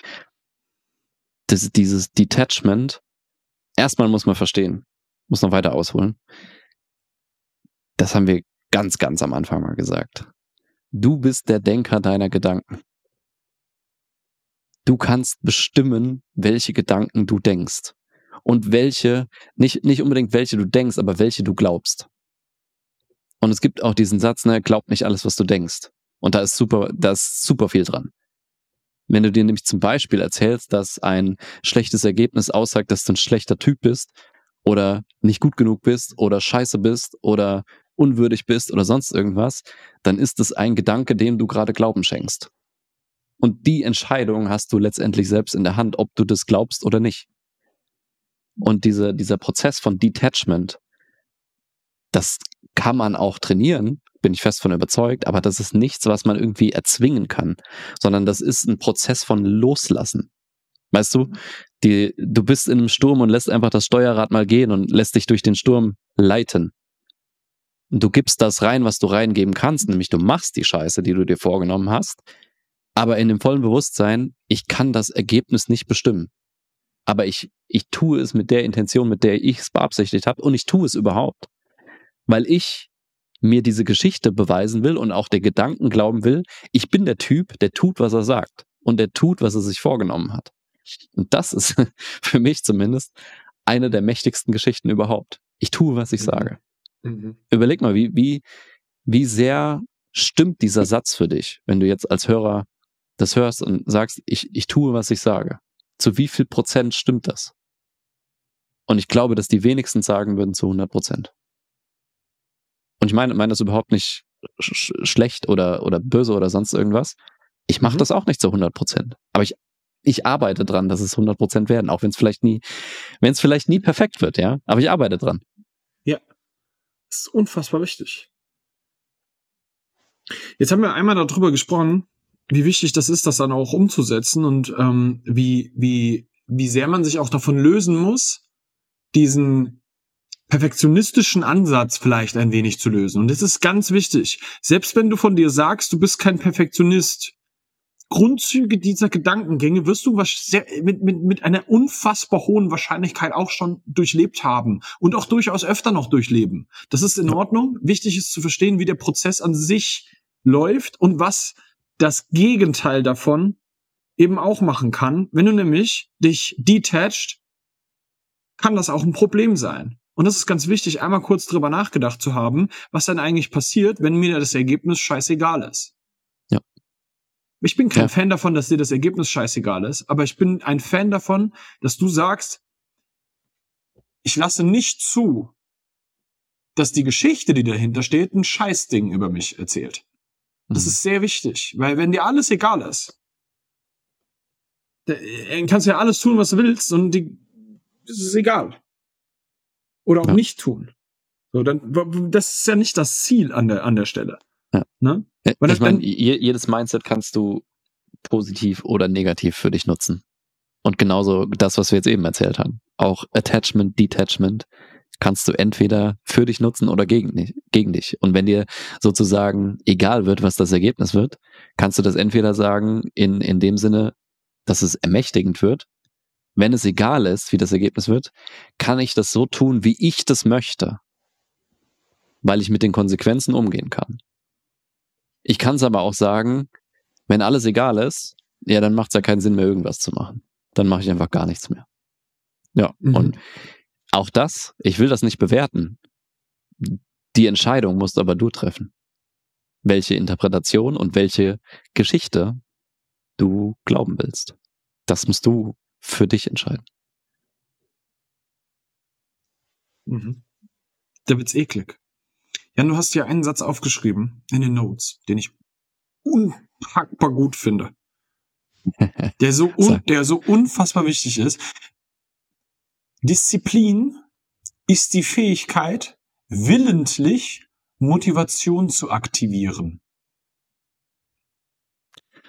dass dieses Detachment, erstmal muss man verstehen, muss noch weiter ausholen. Das haben wir ganz, ganz am Anfang mal gesagt. Du bist der Denker deiner Gedanken. Du kannst bestimmen, welche Gedanken du denkst. Und welche, nicht, nicht unbedingt welche du denkst, aber welche du glaubst. Und es gibt auch diesen Satz, ne, glaub nicht alles, was du denkst. Und da ist super, da ist super viel dran. Wenn du dir nämlich zum Beispiel erzählst, dass ein schlechtes Ergebnis aussagt, dass du ein schlechter Typ bist oder nicht gut genug bist oder scheiße bist oder unwürdig bist oder sonst irgendwas, dann ist es ein Gedanke, dem du gerade Glauben schenkst. Und die Entscheidung hast du letztendlich selbst in der Hand, ob du das glaubst oder nicht. Und diese, dieser Prozess von Detachment, das kann man auch trainieren, bin ich fest von überzeugt, aber das ist nichts, was man irgendwie erzwingen kann, sondern das ist ein Prozess von Loslassen. Weißt du, die, du bist in einem Sturm und lässt einfach das Steuerrad mal gehen und lässt dich durch den Sturm leiten. Und du gibst das rein, was du reingeben kannst, nämlich du machst die Scheiße, die du dir vorgenommen hast, aber in dem vollen Bewusstsein, ich kann das Ergebnis nicht bestimmen. Aber ich, ich tue es mit der Intention, mit der ich es beabsichtigt habe und ich tue es überhaupt. Weil ich mir diese Geschichte beweisen will und auch der Gedanken glauben will, ich bin der Typ, der tut, was er sagt und der tut, was er sich vorgenommen hat. Und das ist für mich zumindest eine der mächtigsten Geschichten überhaupt. Ich tue, was ich mhm. sage. Mhm. Überleg mal, wie, wie, wie sehr stimmt dieser Satz für dich, wenn du jetzt als Hörer das hörst und sagst, ich, ich tue, was ich sage, zu wie viel Prozent stimmt das? Und ich glaube, dass die wenigsten sagen würden zu 100 Prozent. Und ich meine, meine das überhaupt nicht sch schlecht oder, oder böse oder sonst irgendwas. Ich mache mhm. das auch nicht zu 100 Prozent. Aber ich, ich arbeite dran, dass es 100 Prozent werden, auch wenn es vielleicht nie, wenn es vielleicht nie perfekt wird, ja. Aber ich arbeite dran. Ja. Das ist unfassbar wichtig. Jetzt haben wir einmal darüber gesprochen, wie wichtig das ist, das dann auch umzusetzen und ähm, wie, wie, wie sehr man sich auch davon lösen muss, diesen perfektionistischen Ansatz vielleicht ein wenig zu lösen. Und das ist ganz wichtig. Selbst wenn du von dir sagst, du bist kein Perfektionist, Grundzüge dieser Gedankengänge wirst du mit, mit, mit einer unfassbar hohen Wahrscheinlichkeit auch schon durchlebt haben und auch durchaus öfter noch durchleben. Das ist in Ordnung. Wichtig ist zu verstehen, wie der Prozess an sich läuft und was das Gegenteil davon eben auch machen kann. Wenn du nämlich dich detached, kann das auch ein Problem sein. Und das ist ganz wichtig, einmal kurz drüber nachgedacht zu haben, was dann eigentlich passiert, wenn mir das Ergebnis scheißegal ist. Ja. Ich bin kein ja. Fan davon, dass dir das Ergebnis scheißegal ist, aber ich bin ein Fan davon, dass du sagst, ich lasse nicht zu, dass die Geschichte, die dahinter steht, ein Scheißding über mich erzählt. Das mhm. ist sehr wichtig, weil wenn dir alles egal ist, dann äh, kannst du ja alles tun, was du willst und die, das ist egal. Oder auch ja. nicht tun. So, dann, das ist ja nicht das Ziel an der, an der Stelle. Ja. Ne? Weil ich meine, jedes Mindset kannst du positiv oder negativ für dich nutzen. Und genauso das, was wir jetzt eben erzählt haben. Auch Attachment, Detachment kannst du entweder für dich nutzen oder gegen, gegen dich. Und wenn dir sozusagen egal wird, was das Ergebnis wird, kannst du das entweder sagen in, in dem Sinne, dass es ermächtigend wird. Wenn es egal ist, wie das Ergebnis wird, kann ich das so tun, wie ich das möchte, weil ich mit den Konsequenzen umgehen kann. Ich kann es aber auch sagen, wenn alles egal ist, ja, dann macht es ja keinen Sinn mehr, irgendwas zu machen. Dann mache ich einfach gar nichts mehr. Ja, mhm. und auch das, ich will das nicht bewerten. Die Entscheidung musst aber du treffen. Welche Interpretation und welche Geschichte du glauben willst. Das musst du für dich entscheiden. Mhm. Da wird's eklig. Ja, du hast ja einen Satz aufgeschrieben in den Notes, den ich unpackbar gut finde. Der so, un der so unfassbar wichtig ist. Disziplin ist die Fähigkeit, willentlich Motivation zu aktivieren.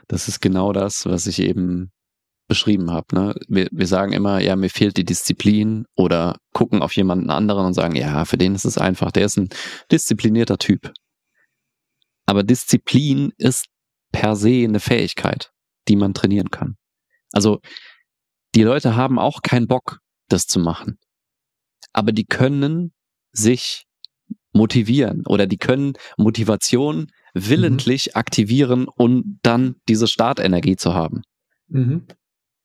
Das ist genau das, was ich eben beschrieben habe. Ne? Wir, wir sagen immer, ja, mir fehlt die Disziplin oder gucken auf jemanden anderen und sagen, ja, für den ist es einfach, der ist ein disziplinierter Typ. Aber Disziplin ist per se eine Fähigkeit, die man trainieren kann. Also die Leute haben auch keinen Bock, das zu machen. Aber die können sich motivieren oder die können Motivation willentlich mhm. aktivieren, um dann diese Startenergie zu haben. Mhm.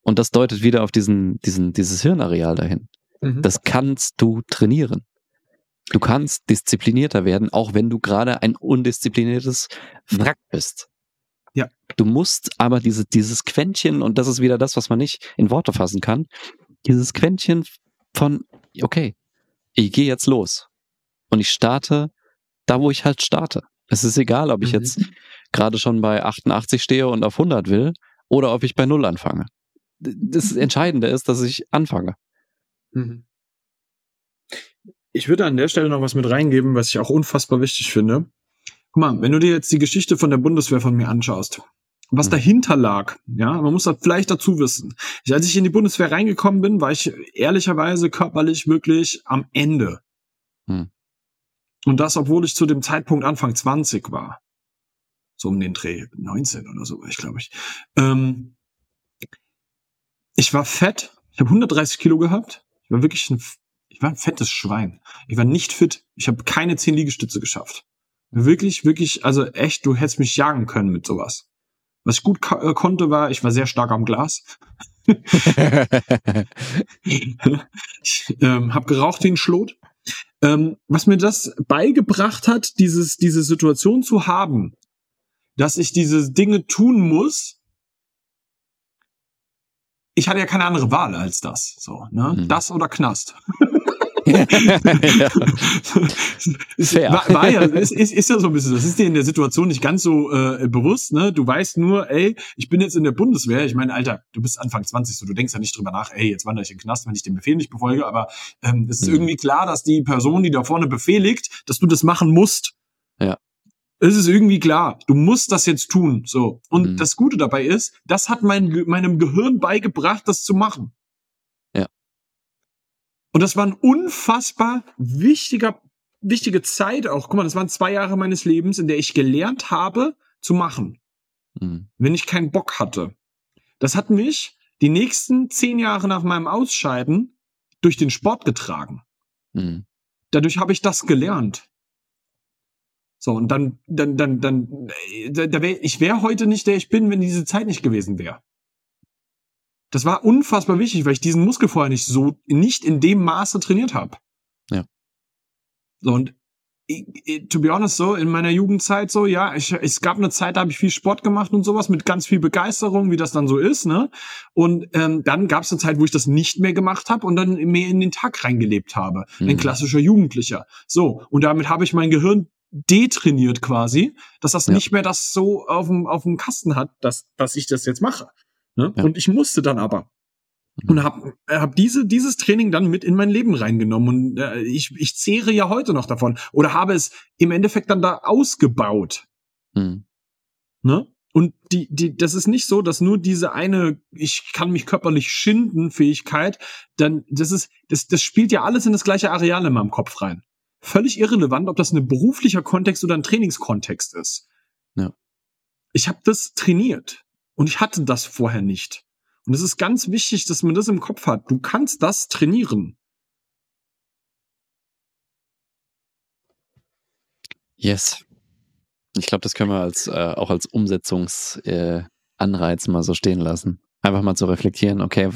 Und das deutet wieder auf diesen, diesen, dieses Hirnareal dahin. Mhm. Das kannst du trainieren. Du kannst disziplinierter werden, auch wenn du gerade ein undiszipliniertes Wrack bist. Ja. Du musst aber diese, dieses Quäntchen, und das ist wieder das, was man nicht in Worte fassen kann, dieses Quäntchen von, okay, ich gehe jetzt los und ich starte da, wo ich halt starte. Es ist egal, ob ich mhm. jetzt gerade schon bei 88 stehe und auf 100 will oder ob ich bei 0 anfange. Das mhm. Entscheidende ist, dass ich anfange. Mhm. Ich würde an der Stelle noch was mit reingeben, was ich auch unfassbar wichtig finde. Guck mal, wenn du dir jetzt die Geschichte von der Bundeswehr von mir anschaust, was mhm. dahinter lag. Ja, man muss das vielleicht dazu wissen. Ich, als ich in die Bundeswehr reingekommen bin, war ich ehrlicherweise körperlich wirklich am Ende. Mhm. Und das, obwohl ich zu dem Zeitpunkt Anfang 20 war. So um den Dreh 19 oder so, ich glaube ich. Ähm, ich war fett. Ich habe 130 Kilo gehabt. Ich war wirklich ein, ich war ein fettes Schwein. Ich war nicht fit. Ich habe keine 10 Liegestütze geschafft. Wirklich, wirklich, also echt, du hättest mich jagen können mit sowas. Was ich gut äh, konnte, war, ich war sehr stark am Glas. ich ähm, habe geraucht wie ein Schlot. Ähm, was mir das beigebracht hat, dieses, diese Situation zu haben, dass ich diese Dinge tun muss, ich hatte ja keine andere Wahl als das. So, ne? Mhm. Das oder Knast. Fair. War, war ja, ist, ist, ist ja so ein bisschen, das ist dir in der Situation nicht ganz so äh, bewusst, ne? Du weißt nur, ey, ich bin jetzt in der Bundeswehr. Ich meine, Alter, du bist Anfang 20, so du denkst ja nicht drüber nach, ey, jetzt wandere ich in den Knast, wenn ich den Befehl nicht befolge, aber ähm, es ist mhm. irgendwie klar, dass die Person, die da vorne befehligt, dass du das machen musst. Ja. Es ist irgendwie klar, du musst das jetzt tun. So. Und mhm. das Gute dabei ist, das hat mein, meinem Gehirn beigebracht, das zu machen. Und das war ein unfassbar wichtiger, wichtige Zeit auch. Guck mal, das waren zwei Jahre meines Lebens, in der ich gelernt habe zu machen. Mhm. Wenn ich keinen Bock hatte. Das hat mich die nächsten zehn Jahre nach meinem Ausscheiden durch den Sport getragen. Mhm. Dadurch habe ich das gelernt. So, und dann, dann, dann, dann, äh, da, da wär, ich wäre heute nicht der ich bin, wenn diese Zeit nicht gewesen wäre. Das war unfassbar wichtig, weil ich diesen Muskel vorher nicht so, nicht in dem Maße trainiert habe. Ja. So, und to be honest, so in meiner Jugendzeit so, ja, ich, es gab eine Zeit, da habe ich viel Sport gemacht und sowas mit ganz viel Begeisterung, wie das dann so ist, ne? Und ähm, dann gab es eine Zeit, wo ich das nicht mehr gemacht habe und dann mehr in den Tag reingelebt habe, mhm. ein klassischer Jugendlicher. So und damit habe ich mein Gehirn detrainiert quasi, dass das ja. nicht mehr das so auf dem auf dem Kasten hat, dass dass ich das jetzt mache. Ne? Ja. Und ich musste dann aber. Mhm. Und habe hab diese, dieses Training dann mit in mein Leben reingenommen. Und äh, ich, ich zehre ja heute noch davon. Oder habe es im Endeffekt dann da ausgebaut. Mhm. Ne? Und die, die, das ist nicht so, dass nur diese eine, ich kann mich körperlich schinden, Fähigkeit, dann, das ist, das, das spielt ja alles in das gleiche Areal in meinem Kopf rein. Völlig irrelevant, ob das ein beruflicher Kontext oder ein Trainingskontext ist. Ja. Ich habe das trainiert. Und ich hatte das vorher nicht. Und es ist ganz wichtig, dass man das im Kopf hat. Du kannst das trainieren. Yes. Ich glaube, das können wir als, äh, auch als Umsetzungsanreiz äh, mal so stehen lassen. Einfach mal zu reflektieren, okay,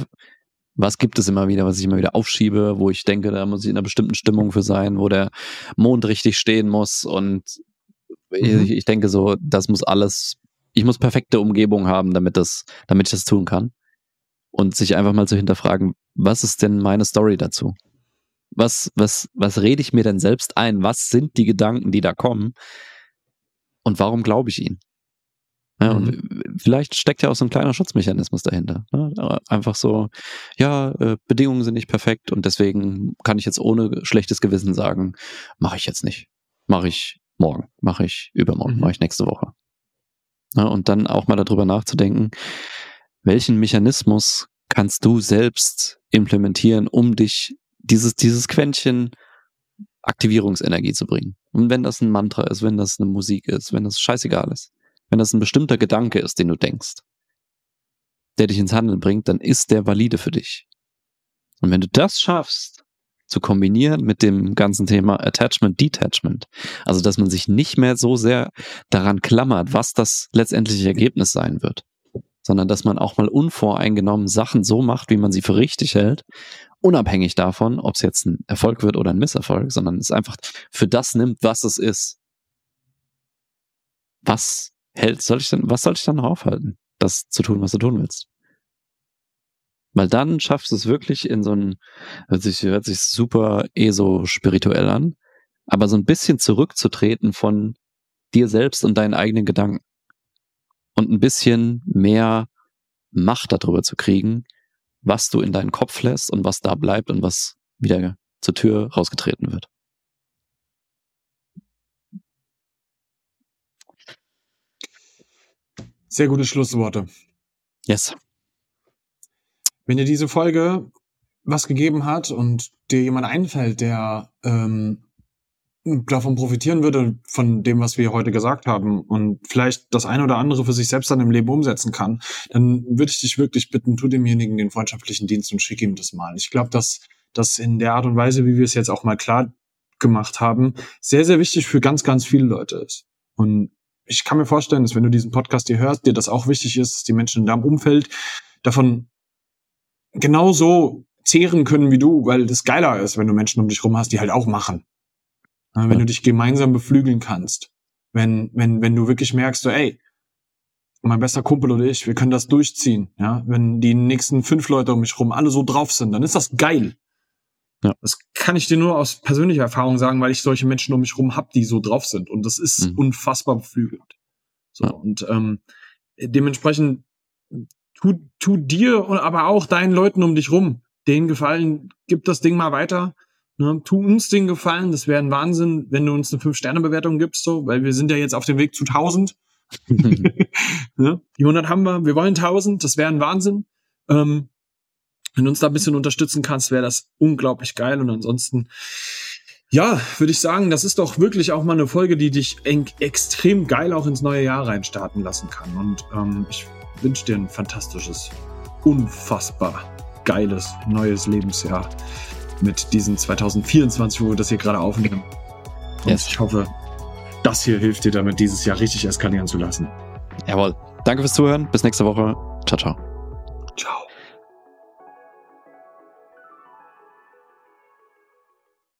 was gibt es immer wieder, was ich immer wieder aufschiebe, wo ich denke, da muss ich in einer bestimmten Stimmung für sein, wo der Mond richtig stehen muss und mhm. ich, ich denke so, das muss alles ich muss perfekte Umgebung haben, damit das, damit ich das tun kann. Und sich einfach mal zu hinterfragen, was ist denn meine Story dazu? Was, was, was rede ich mir denn selbst ein? Was sind die Gedanken, die da kommen? Und warum glaube ich ihnen? Ja, mhm. und vielleicht steckt ja auch so ein kleiner Schutzmechanismus dahinter. Ne? Einfach so, ja, äh, Bedingungen sind nicht perfekt und deswegen kann ich jetzt ohne schlechtes Gewissen sagen, mache ich jetzt nicht. Mache ich morgen, mache ich übermorgen, mhm. mache ich nächste Woche. Ne, und dann auch mal darüber nachzudenken, welchen Mechanismus kannst du selbst implementieren, um dich dieses, dieses Quäntchen Aktivierungsenergie zu bringen. Und wenn das ein Mantra ist, wenn das eine Musik ist, wenn das scheißegal ist, wenn das ein bestimmter Gedanke ist, den du denkst, der dich ins Handeln bringt, dann ist der valide für dich. Und wenn du das schaffst, zu kombinieren mit dem ganzen Thema Attachment, Detachment. Also, dass man sich nicht mehr so sehr daran klammert, was das letztendliche Ergebnis sein wird, sondern dass man auch mal unvoreingenommen Sachen so macht, wie man sie für richtig hält, unabhängig davon, ob es jetzt ein Erfolg wird oder ein Misserfolg, sondern es einfach für das nimmt, was es ist. Was hält, soll ich denn, was soll ich dann aufhalten, das zu tun, was du tun willst? Weil dann schaffst du es wirklich in so ein, hört sich, hört sich super eh so spirituell an, aber so ein bisschen zurückzutreten von dir selbst und deinen eigenen Gedanken. Und ein bisschen mehr Macht darüber zu kriegen, was du in deinen Kopf lässt und was da bleibt und was wieder zur Tür rausgetreten wird. Sehr gute Schlussworte. Yes. Wenn dir diese Folge was gegeben hat und dir jemand einfällt, der ähm, davon profitieren würde, von dem, was wir heute gesagt haben und vielleicht das eine oder andere für sich selbst dann im Leben umsetzen kann, dann würde ich dich wirklich bitten, tu demjenigen den freundschaftlichen Dienst und schick ihm das mal. Ich glaube, dass das in der Art und Weise, wie wir es jetzt auch mal klar gemacht haben, sehr, sehr wichtig für ganz, ganz viele Leute ist. Und ich kann mir vorstellen, dass wenn du diesen Podcast hier hörst, dir das auch wichtig ist, dass die Menschen in deinem Umfeld davon genauso zehren können wie du, weil das geiler ist, wenn du Menschen um dich rum hast, die halt auch machen. Wenn ja. du dich gemeinsam beflügeln kannst. Wenn, wenn, wenn du wirklich merkst, so, ey, mein bester Kumpel und ich, wir können das durchziehen. Ja, wenn die nächsten fünf Leute um mich rum alle so drauf sind, dann ist das geil. Ja. Das kann ich dir nur aus persönlicher Erfahrung sagen, weil ich solche Menschen um mich rum habe, die so drauf sind. Und das ist mhm. unfassbar beflügelt. So, ja. und ähm, dementsprechend tu, tu dir und aber auch deinen Leuten um dich rum den Gefallen, gib das Ding mal weiter. Ne, tu uns den Gefallen, das wäre ein Wahnsinn, wenn du uns eine 5-Sterne-Bewertung gibst, so, weil wir sind ja jetzt auf dem Weg zu 1000. ne? Die 100 haben wir, wir wollen 1000, das wäre ein Wahnsinn. Ähm, wenn du uns da ein bisschen unterstützen kannst, wäre das unglaublich geil. Und ansonsten, ja, würde ich sagen, das ist doch wirklich auch mal eine Folge, die dich extrem geil auch ins neue Jahr reinstarten lassen kann. Und ähm, ich wünsche dir ein fantastisches, unfassbar geiles neues Lebensjahr mit diesen 2024, wo wir das hier gerade aufnehmen. Und yes. ich hoffe, das hier hilft dir damit, dieses Jahr richtig eskalieren zu lassen. Jawohl. Danke fürs Zuhören. Bis nächste Woche. Ciao, ciao.